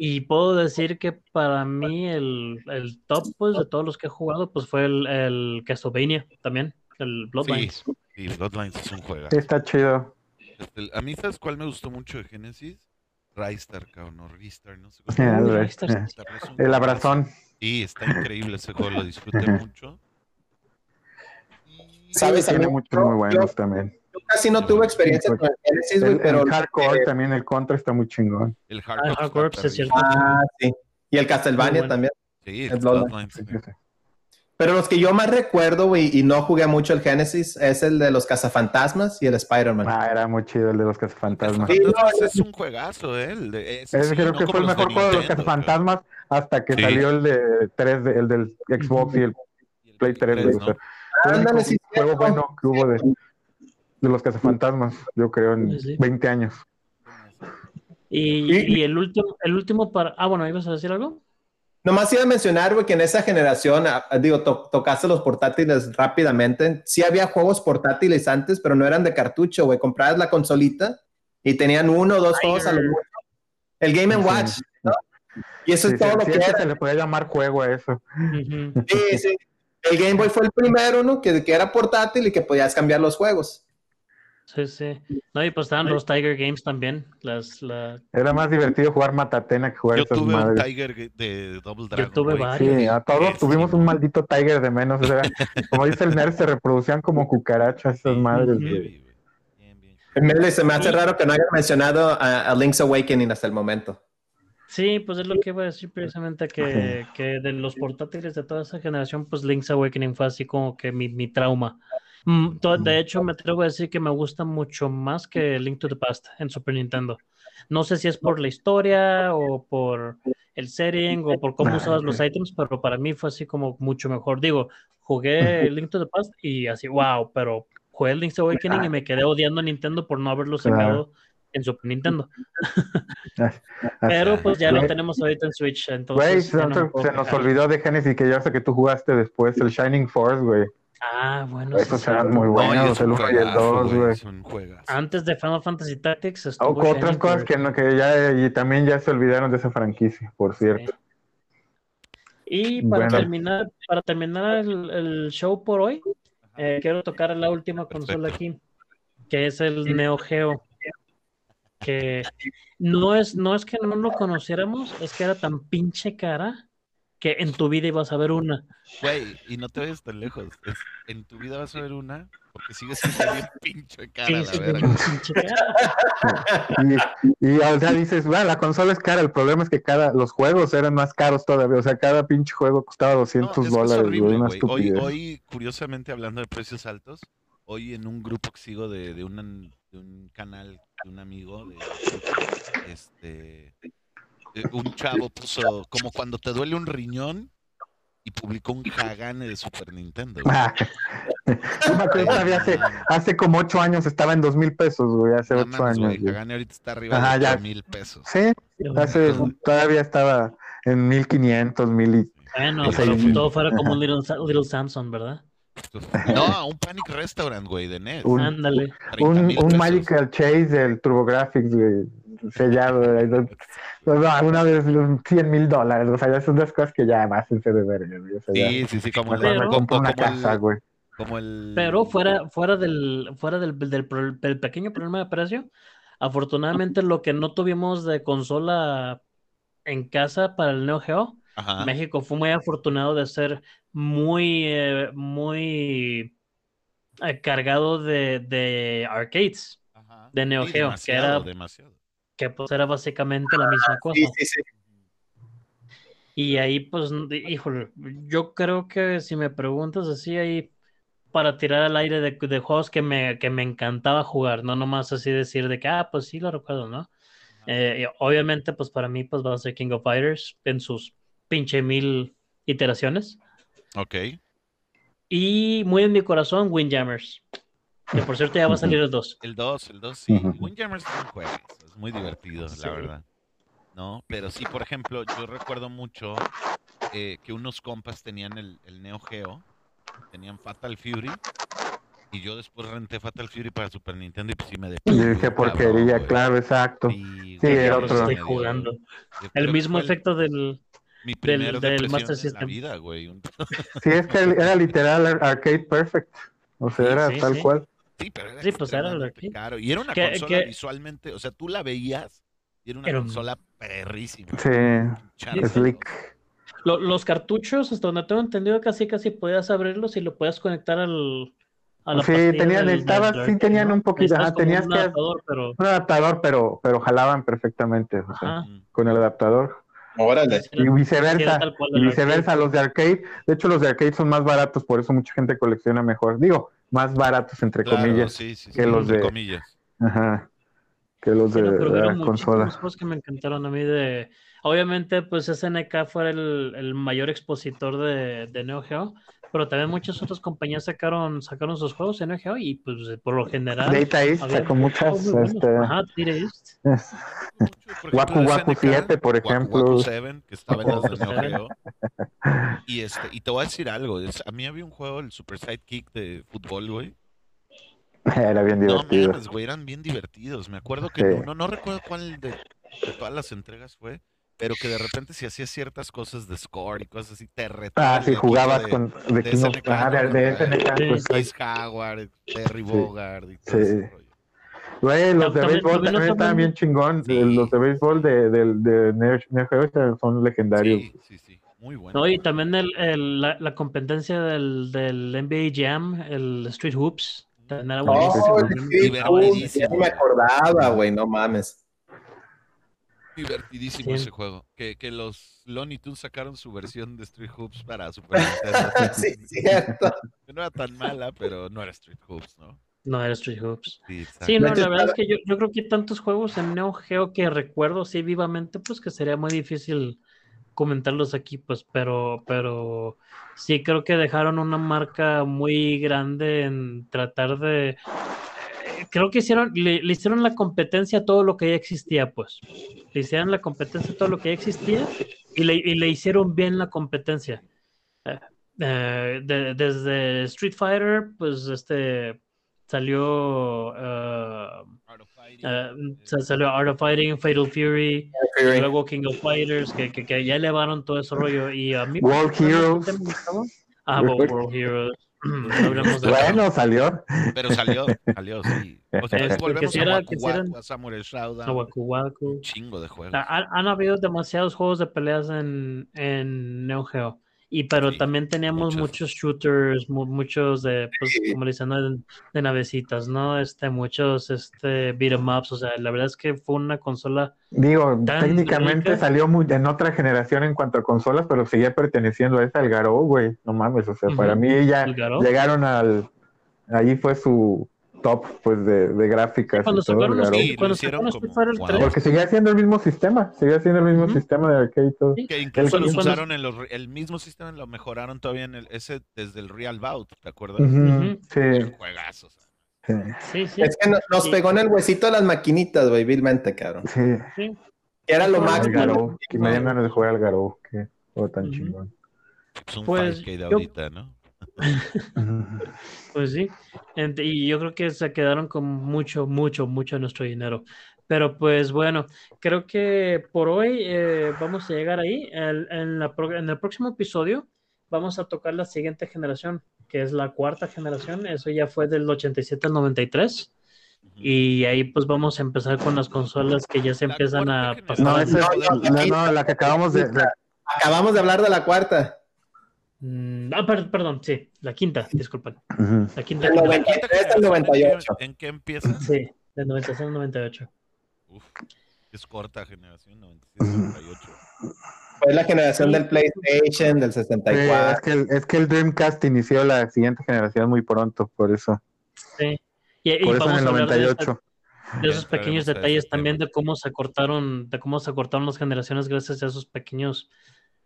y puedo decir que para mí el, el top pues, de todos los que he jugado pues fue el, el Castlevania también, el Bloodlines. Sí, Bloodlines es un juego. Sí, está chido. Este, a mí, ¿sabes cuál me gustó mucho de Genesis? Ristar, cabrón, o Ristar, no sé Ya, cómo. Sí. Ristar, El juegazo. abrazón. Sí, está increíble ese juego, lo disfruté mucho. Y- ¿Sabes? Tiene muchos muy buenos también. Casi no tuve experiencia Sí, con el Genesis, güey, pero... el hardcore eh, también, el contra está muy chingón. El Ah, Hardcore. el Hardcore, pues, es cierto. Ah, sí. Y el Castlevania bueno. también. Sí, el. Pero los que yo más recuerdo, güey, y no jugué mucho el Genesis, es el de los cazafantasmas y el Spider-Man. Ah, era muy chido el de los cazafantasmas. Sí, no, Entonces, es un juegazo, ¿eh? El de- ese Ese sí, creo no que fue el de mejor juego de los cazafantasmas hasta que Sí. salió el de 3 de- el del Xbox y el pero- y el Play 3, güey, o sea, ¿no? fue el Ándale, sí, juego bueno que hubo de, de los cazafantasmas, yo creo, en Sí, sí. 20 años. Y, Y- y el último, el último para. Ah, bueno, ¿ibas a decir algo? Nomás iba a mencionar, güey, que en esa generación, ah, digo, to- tocaste los portátiles rápidamente. Sí había juegos portátiles antes, pero no eran de cartucho, güey. Comprabas la consolita y tenían uno o dos juegos a lo mucho. El Game Sí. Watch, ¿no? Y eso Sí, es todo sí, lo sí, que era. se le puede llamar juego a eso. Sí, sí. El Game Boy fue el primero, ¿no? Que, que era portátil y que podías cambiar los juegos. Sí, sí. No, y pues estaban los Tiger Games también. Las, la... Era más divertido jugar Matatena que jugar Yo esas tuve un. Tiger de Double Dragon. tuve güey. varios. Sí, a todos Sí, tuvimos sí, un maldito Tiger de menos. o sea, como dice el nerd, se reproducían como cucarachas esas Sí, madres. Bien, bien. Mele, se me hace Sí. raro que no hayan mencionado a, a Link's Awakening hasta el momento. Sí, pues es lo que iba a decir precisamente que, que de los portátiles de toda esa generación, pues Link's Awakening fue así como que mi, mi trauma. Mm, De hecho, me atrevo a decir que me gusta mucho más que Link to the Past en Super Nintendo. No sé si es por la historia o por el setting o por cómo usabas los items, pero para mí fue así como mucho mejor. Digo, jugué Link to the Past y así, wow, pero jugué Link's Awakening y me quedé odiando a Nintendo por no haberlo sacado en Super Nintendo. Pero pues ya lo tenemos ahorita en Switch, Güey, entonces. se, no puedo se nos olvidó de Genesis que ya sé que tú jugaste después, el Shining Force, güey. Ah, bueno. sí, Esos sí. eran muy No, buenos, es el un 1 y el juegazo, 2, güey. Antes de Final Fantasy Tactics O estuvo otras Shining cosas que, no, que ya y también ya se olvidaron de esa franquicia, por cierto. Y para Bueno. terminar, para terminar el, el show por hoy, eh, quiero tocar la última consola aquí, que es el Neo Geo. Que no es, no es que no lo conociéramos, es que era tan pinche cara que en tu vida ibas a ver una. Güey, y no te vayas tan lejos. Es- en tu vida vas a ver una, porque sigues siendo bien pinche cara, la verga. Y, y o sea, dices, "Bueno, la consola es cara, el problema es que cada, los juegos eran más caros todavía, o sea, cada pinche juego costaba No, 200 es que es dólares, horrible, una. Hoy, hoy, curiosamente, hablando de precios altos, hoy en un grupo que sigo de, de, un, de un canal de un amigo, de, este, un chavo puso como cuando te duele un riñón y publicó un Hagane de Super Nintendo. Ah, yo me acuerdo todavía hace, hace como 8 años estaba en 2 mil pesos, güey, hace No 8 mames, años. güey. Hagane ahorita está arriba Ajá, de ya. 8 mil pesos. Sí, hace, todavía estaba en 1500, 1000 y... Bueno, O sea, pero y- todo fuera como un Little, Little Samson, ¿verdad? No, un Panic Restaurant, güey, de NES. Un- Ándale. 30 Un, mil un. Magical Chase del TurboGrafx, güey, no, una vez 100 mil dólares, o sea, ya son dos cosas que ya más en de verga, o sea, ya. Sí, sí, sí, como el, Pero- como una el- casa, güey. como el- Pero fuera, fuera del, fuera del, del pequeño problema de precio, afortunadamente lo que no tuvimos de consola en casa para el Neo Geo, Ajá. México fue muy afortunado de ser muy, eh, muy eh, cargado de, de arcades, Ajá. de Neo Sí, Geo, que era- demasiado. Que pues era básicamente la misma cosa. Sí, sí, sí. Y ahí, pues, híjole, yo creo que si me preguntas así, ahí para tirar al aire de, de juegos que me, que me encantaba jugar, no nomás así decir de que, ah, pues sí lo recuerdo, ¿no? Eh, y obviamente, pues para mí, pues va a ser King of Fighters en sus pinche mil iteraciones. Ok. Y muy en mi corazón, Windjammers. Que por cierto ya va a salir el 2. El 2, el 2, sí. Ujú. Windjammers es un juego. Es muy divertido, Sí. la verdad. ¿No? Pero sí, por ejemplo, yo recuerdo mucho eh, que unos compas tenían el, el Neo Geo, tenían Fatal Fury, y yo después renté Fatal Fury para Super Nintendo y pues sí me Y deprimió, qué cabrón, porquería, güey. claro, exacto. Sí, Sí, era otro. Estoy jugando. El mismo efecto del... Mi del- del Master la System. vida, güey. Sí, es que era literal ar- Arcade Perfect, o sea, Sí, era sí, tal sí. cual. Sí, pero era Sí, pues era el extremadamente arcade. caro. Y era una Que- consola que- visualmente, o sea, tú la veías y era una Era un- consola perrísima. Sí. Lo- los cartuchos, hasta donde tengo entendido, casi casi podías abrirlos y lo podías conectar al... A la Sí, tenían- del- necesitabas- del sí arcade, tenían ¿no? un poquito, ajá, tenías un que- adaptador, pero... Un adaptador, pero, pero jalaban perfectamente, o sea, con el adaptador. Órale. Y viceversa, y viceversa, los de arcade, de hecho los de arcade son más baratos, por eso mucha gente colecciona mejor. Digo, más baratos entre Claro, comillas, sí, sí, que sí, los entre de- comillas. ajá, que los de Sí, no, pero la consola. juegos que me encantaron a mí de... Obviamente, pues SNK fue el, el mayor expositor de, de Neo Geo, pero también muchas otras compañías sacaron sacaron sus juegos en NGO y pues por lo general Data East sacó muchas. Este, Ajá, East. es- Por ejemplo, Waku Waku SNK, 7, por ejemplo. Waku 7, que estaba en las de Waku Neo 7. Geo. Y, este, y te voy a decir algo. es- a mí había un juego, el Super Sidekick de fútbol, güey. Era bien No divertido. mames, güey, eran bien divertidos. Me acuerdo que Sí. uno, no recuerdo cuál de, de todas las entregas fue, pero que de repente si hacías ciertas cosas de score y cosas así, te retaba Ah, el si equipo jugabas de con de de SNK, ah, de, de SNK, Sí. pues, Chris Howard, Terry Sí. Bogard y todo Sí. ese rollo. Güey, los de béisbol también estaban bien chingón. Sí. Eh, Los de béisbol de, de, de Neo son legendarios. Sí, sí, sí. Muy bueno. No, y también el, el- la, la competencia del, del NBA Jam, el Street Hoops, también era buenísimo. Oh, sí, sí, me acordaba, güey, no mames. Divertidísimo Sí. ese juego. Que, que los Looney Tunes sacaron su versión de Street Hoops para Super Nintendo. sí, cierto. Que no era tan mala, pero no era Street Hoops, ¿no? No era Street Hoops. Sí. Sí, no, la verdad es que yo, yo creo que hay tantos juegos en Neo Geo que recuerdo así vivamente, pues que sería muy difícil comentarlos aquí, pues, pero, pero sí creo que dejaron una marca muy grande en tratar de. Creo que hicieron, le, le hicieron la competencia a todo lo que ya existía, pues. Le hicieron la competencia a todo lo que ya existía y le, y le hicieron bien la competencia. Eh, eh, de- desde Street Fighter, pues este salió eh, Art of Fighting, eh, sa- salió Art of Fighting, Fatal Fury, Fury. luego King of Fighters, que, que, que ya elevaron todo ese rollo. Y a mí World Heroes. Ah, bueno, World Heroes. No hablemos de Bueno, salió. Pero salió, salió, sí. O sea, Este, volvemos si a Waku a Samurai Showdown, a Waku Waku. un chingo de juegos. Han, han habido demasiados juegos de peleas en, en Neo Geo. Y pero Sí, también teníamos muchos. muchos shooters, mu- muchos de, pues, Sí. como le dicen, ¿no? de, de navecitas, ¿no? Este, muchos este, beat 'em ups. O sea, la verdad es que fue una consola. Digo, técnicamente rica. salió muy, en otra generación en cuanto a consolas, pero seguía perteneciendo a esa al Garou, güey. No mames, o sea, para mí ya El llegaron al. Allí fue su top, pues, de, de gráficas Cuando y todo el sacaron los-. Sí, cuando hicieron sacaron como- wow. 3, Porque seguía siendo el mismo sistema, seguía siendo el mismo Ujú. sistema de arcade y todo. Sí. Que incluso El- los cuando- usaron en los, el mismo sistema, lo mejoraron todavía en el, ese desde el Real Bout, ¿te acuerdas? Ujú, Ujú. Sí, Juegazos. sí, Sí, sí. Es que no- nos Sí. pegó en el huesito las maquinitas, güey, vilmente, cabrón. sí. sí. Que era lo máximo. Que me dieron ganas de jugar al Garou, que fue tan Ujú. chingón. Pues un Pues, 5K de yo- ahorita, ¿no? Pues sí, y yo creo que se quedaron con mucho, mucho, mucho de nuestro dinero. Pero pues bueno, creo que por hoy eh, vamos a llegar ahí. El- en, la en el próximo episodio vamos a tocar la siguiente generación, que es la cuarta generación. Eso ya fue del 87 al 93. Ujú. Y ahí pues vamos a empezar con las consolas que ya se La empiezan a pasar. No, esa No, es no, no, no, la que acabamos de, de- Acabamos de hablar de la cuarta. Mm, ah, per- perdón, sí, la quinta, disculpen. Ujú. La quinta. El generación. 93 al 98. ¿En qué empieza? Sí, del 96 al 98. Uf, es corta generación, 97, 98. Fue la generación del PlayStation, del Sí, 64. es, que el, es que el Dreamcast inició la siguiente generación muy pronto, por eso. Sí. Y, y Por eso en el a hablar de, esta- 98. de esos pequeños detalles también de cómo se acortaron, de cómo se acortaron las generaciones gracias a esos pequeños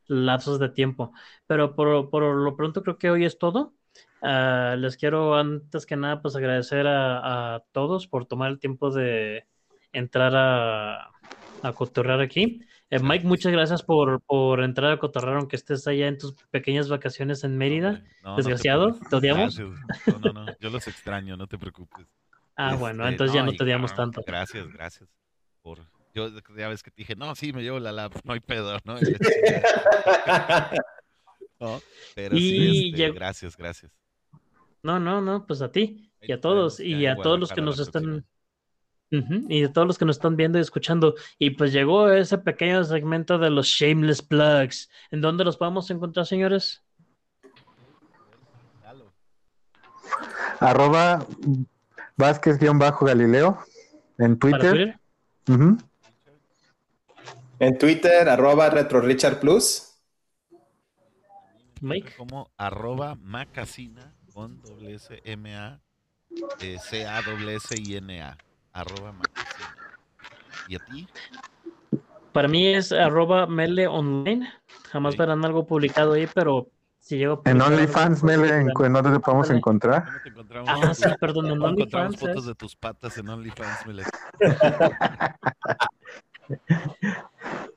lapsos de tiempo. Pero por, por lo pronto creo que hoy es todo. Ah, les quiero antes que nada pues agradecer a, a todos por tomar el tiempo de entrar a, a cotorrear aquí. Eh, Mike, muchas gracias por, por entrar a cotorrear aunque estés allá en tus pequeñas vacaciones en Mérida. Hombre, no, Desgraciado, preocupes. ¿te odiamos? Gracias. No, no, no, yo los extraño, no te preocupes. Ah, bueno, Este, entonces ya no te odiamos tanto. Gracias, gracias. Por, yo ya ves que te dije, no, sí, me llevo la lap, no hay pedo, ¿no? No, pero sí, Y este, llegó- gracias, gracias. No, no, no, pues a ti y a todos ya y a todos los que nos están y a todos los que nos están viendo y escuchando. Y pues llegó ese pequeño segmento de los shameless plugs. ¿En dónde los podemos encontrar, señores? Arroba Vázquez-Galileo en Para Twitter. Twitter. Ujú. En Twitter, arroba RetroRichard Plus. Mike. Como arroba macasina con doble S M A eh, C A doble S I N A. Arroba macasina. ¿Y a ti? Para mí es arroba mele online. Jamás verán algo publicado ahí, pero Si llego En OnlyFans, pues, Mele, ¿en cu- ¿en dónde te podemos encontrar? ¿Cómo te encontramos? Ah, sí, perdón, en ¿Cómo encontramos OnlyFans. fotos es- de tus patas en OnlyFans, Mele?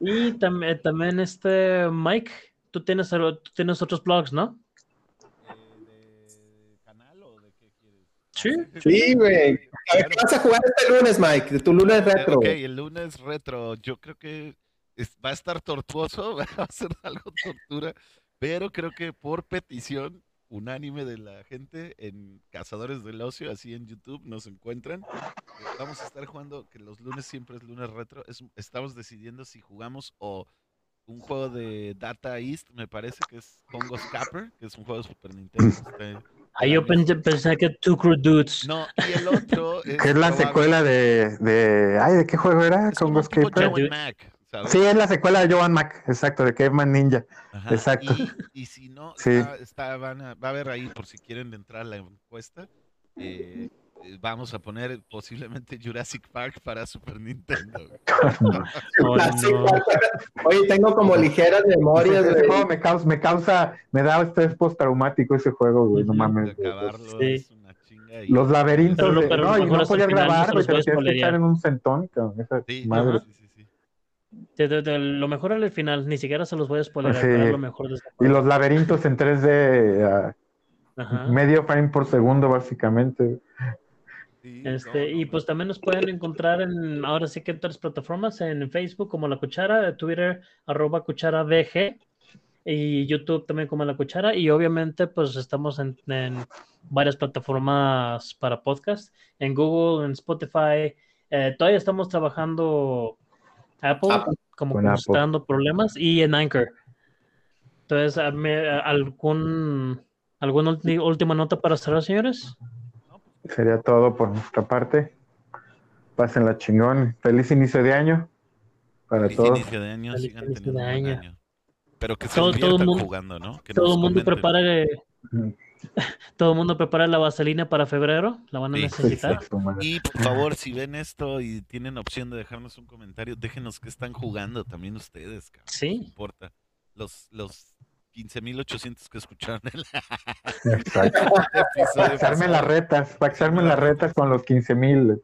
Y también, también este, Mike, tú tienes, algo- tú tienes otros blogs, ¿no? ¿De canal o de qué quieres? Sí. Sí, güey. A ver, ¿qué vas a jugar este lunes, Mike? De tu lunes retro. Ok, el lunes retro, yo creo que es- va a estar tortuoso, va a ser algo tortura, pero creo que por petición unánime de la gente en Cazadores del Ocio, así en YouTube nos encuentran. eh, Vamos a estar jugando, que los lunes siempre es lunes retro, es- estamos decidiendo si jugamos o un juego de Data East, me parece que es Congo Scapper, que es un juego de Super Nintendo. Ahí yo pensé, pensé que Two Crew Dudes. No, y el otro es... Que es la probable- secuela de, de. Ay, ¿de qué juego era? es Congo Mac, ¿sabes? Sí, es la secuela de Joan Mac, exacto, de Caveman Ninja. Ajá, Exacto. Y, y si no, Sí. está, está- van a- va a haber ahí, por si quieren entrar a la encuesta, eh, eh, vamos a poner posiblemente Jurassic Park para Super Nintendo. Oh, no. Oye, tengo como ligeras memorias, Ese juego me causa, me causa, me da estrés postraumático ese juego, güey, no mames. Acabarlo Sí. es una chinga. y- Los laberintos, Pero de- pero no, y no podías no grabar, güey, te lo tienes que echar en un centón, cabrón, esa Sí, madre. no, sí, sí, sí. De- de- de- lo mejor el final, ni siquiera se los voy a spoiler, Sí. pero era lo mejor Y los laberintos en 3D, a Ajá. medio frame por segundo, básicamente. Sí, Este, no, y pues no. también nos pueden encontrar en, ahora sí que en otras plataformas, en Facebook como La Cuchara, Twitter arroba cuchara VG y YouTube también como La Cuchara y obviamente pues estamos en, en varias plataformas para podcast, en Google, en Spotify, eh, todavía estamos trabajando Apple, Apple. Como que nos está dando problemas y en Anchor. Entonces, ¿algún, ¿alguna última nota para cerrar, señores? Sería todo por nuestra parte. Pásenla chingón. Feliz inicio de año para Feliz todos. inicio de año, Feliz sigan inicio de año. año. Pero que se Todo- todo mundo- jugando, ¿no? Que Todo el mundo comenten. todo el mundo prepara la vaselina para febrero, la van a Sí, necesitar. Y por favor, si ven esto y tienen opción de dejarnos un comentario, déjenos que están jugando también ustedes, cabrón. Sí. No importa. Los, los 15.800 que escucharon el Exacto. armen las retas, armen las retas con los 15 mil.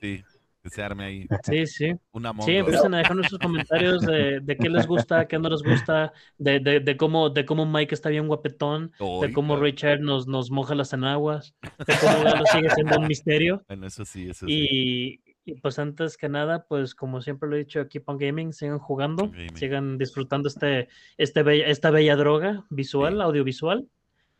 Sí, que se arme ahí Sí, sí. una Sí, empiecen a dejarnos sus comentarios de, de qué les gusta, qué no les gusta, de, de, de cómo, de cómo Mike está bien guapetón, de cómo Richard nos, nos moja las enaguas, de cómo Galo sigue siendo un misterio. Bueno, eso sí, eso sí. Y, y, pues antes que nada, pues como siempre lo he dicho, Keep on Gaming, sigan jugando, gaming. sigan disfrutando este, este bella- esta bella droga visual, Sí. audiovisual.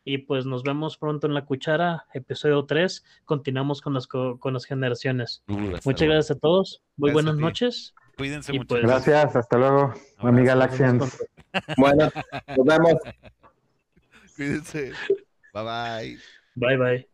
Y pues nos vemos pronto en La Cuchara, episodio 3. Continuamos con las, co- con las generaciones. Uh, Muchas luego. gracias a todos. Muy Gracias buenas noches. Cuídense y mucho. pues- Gracias, hasta luego, amiga Nos vemos Laxians. Bueno, nos vemos. Cuídense. Bye bye. Bye bye.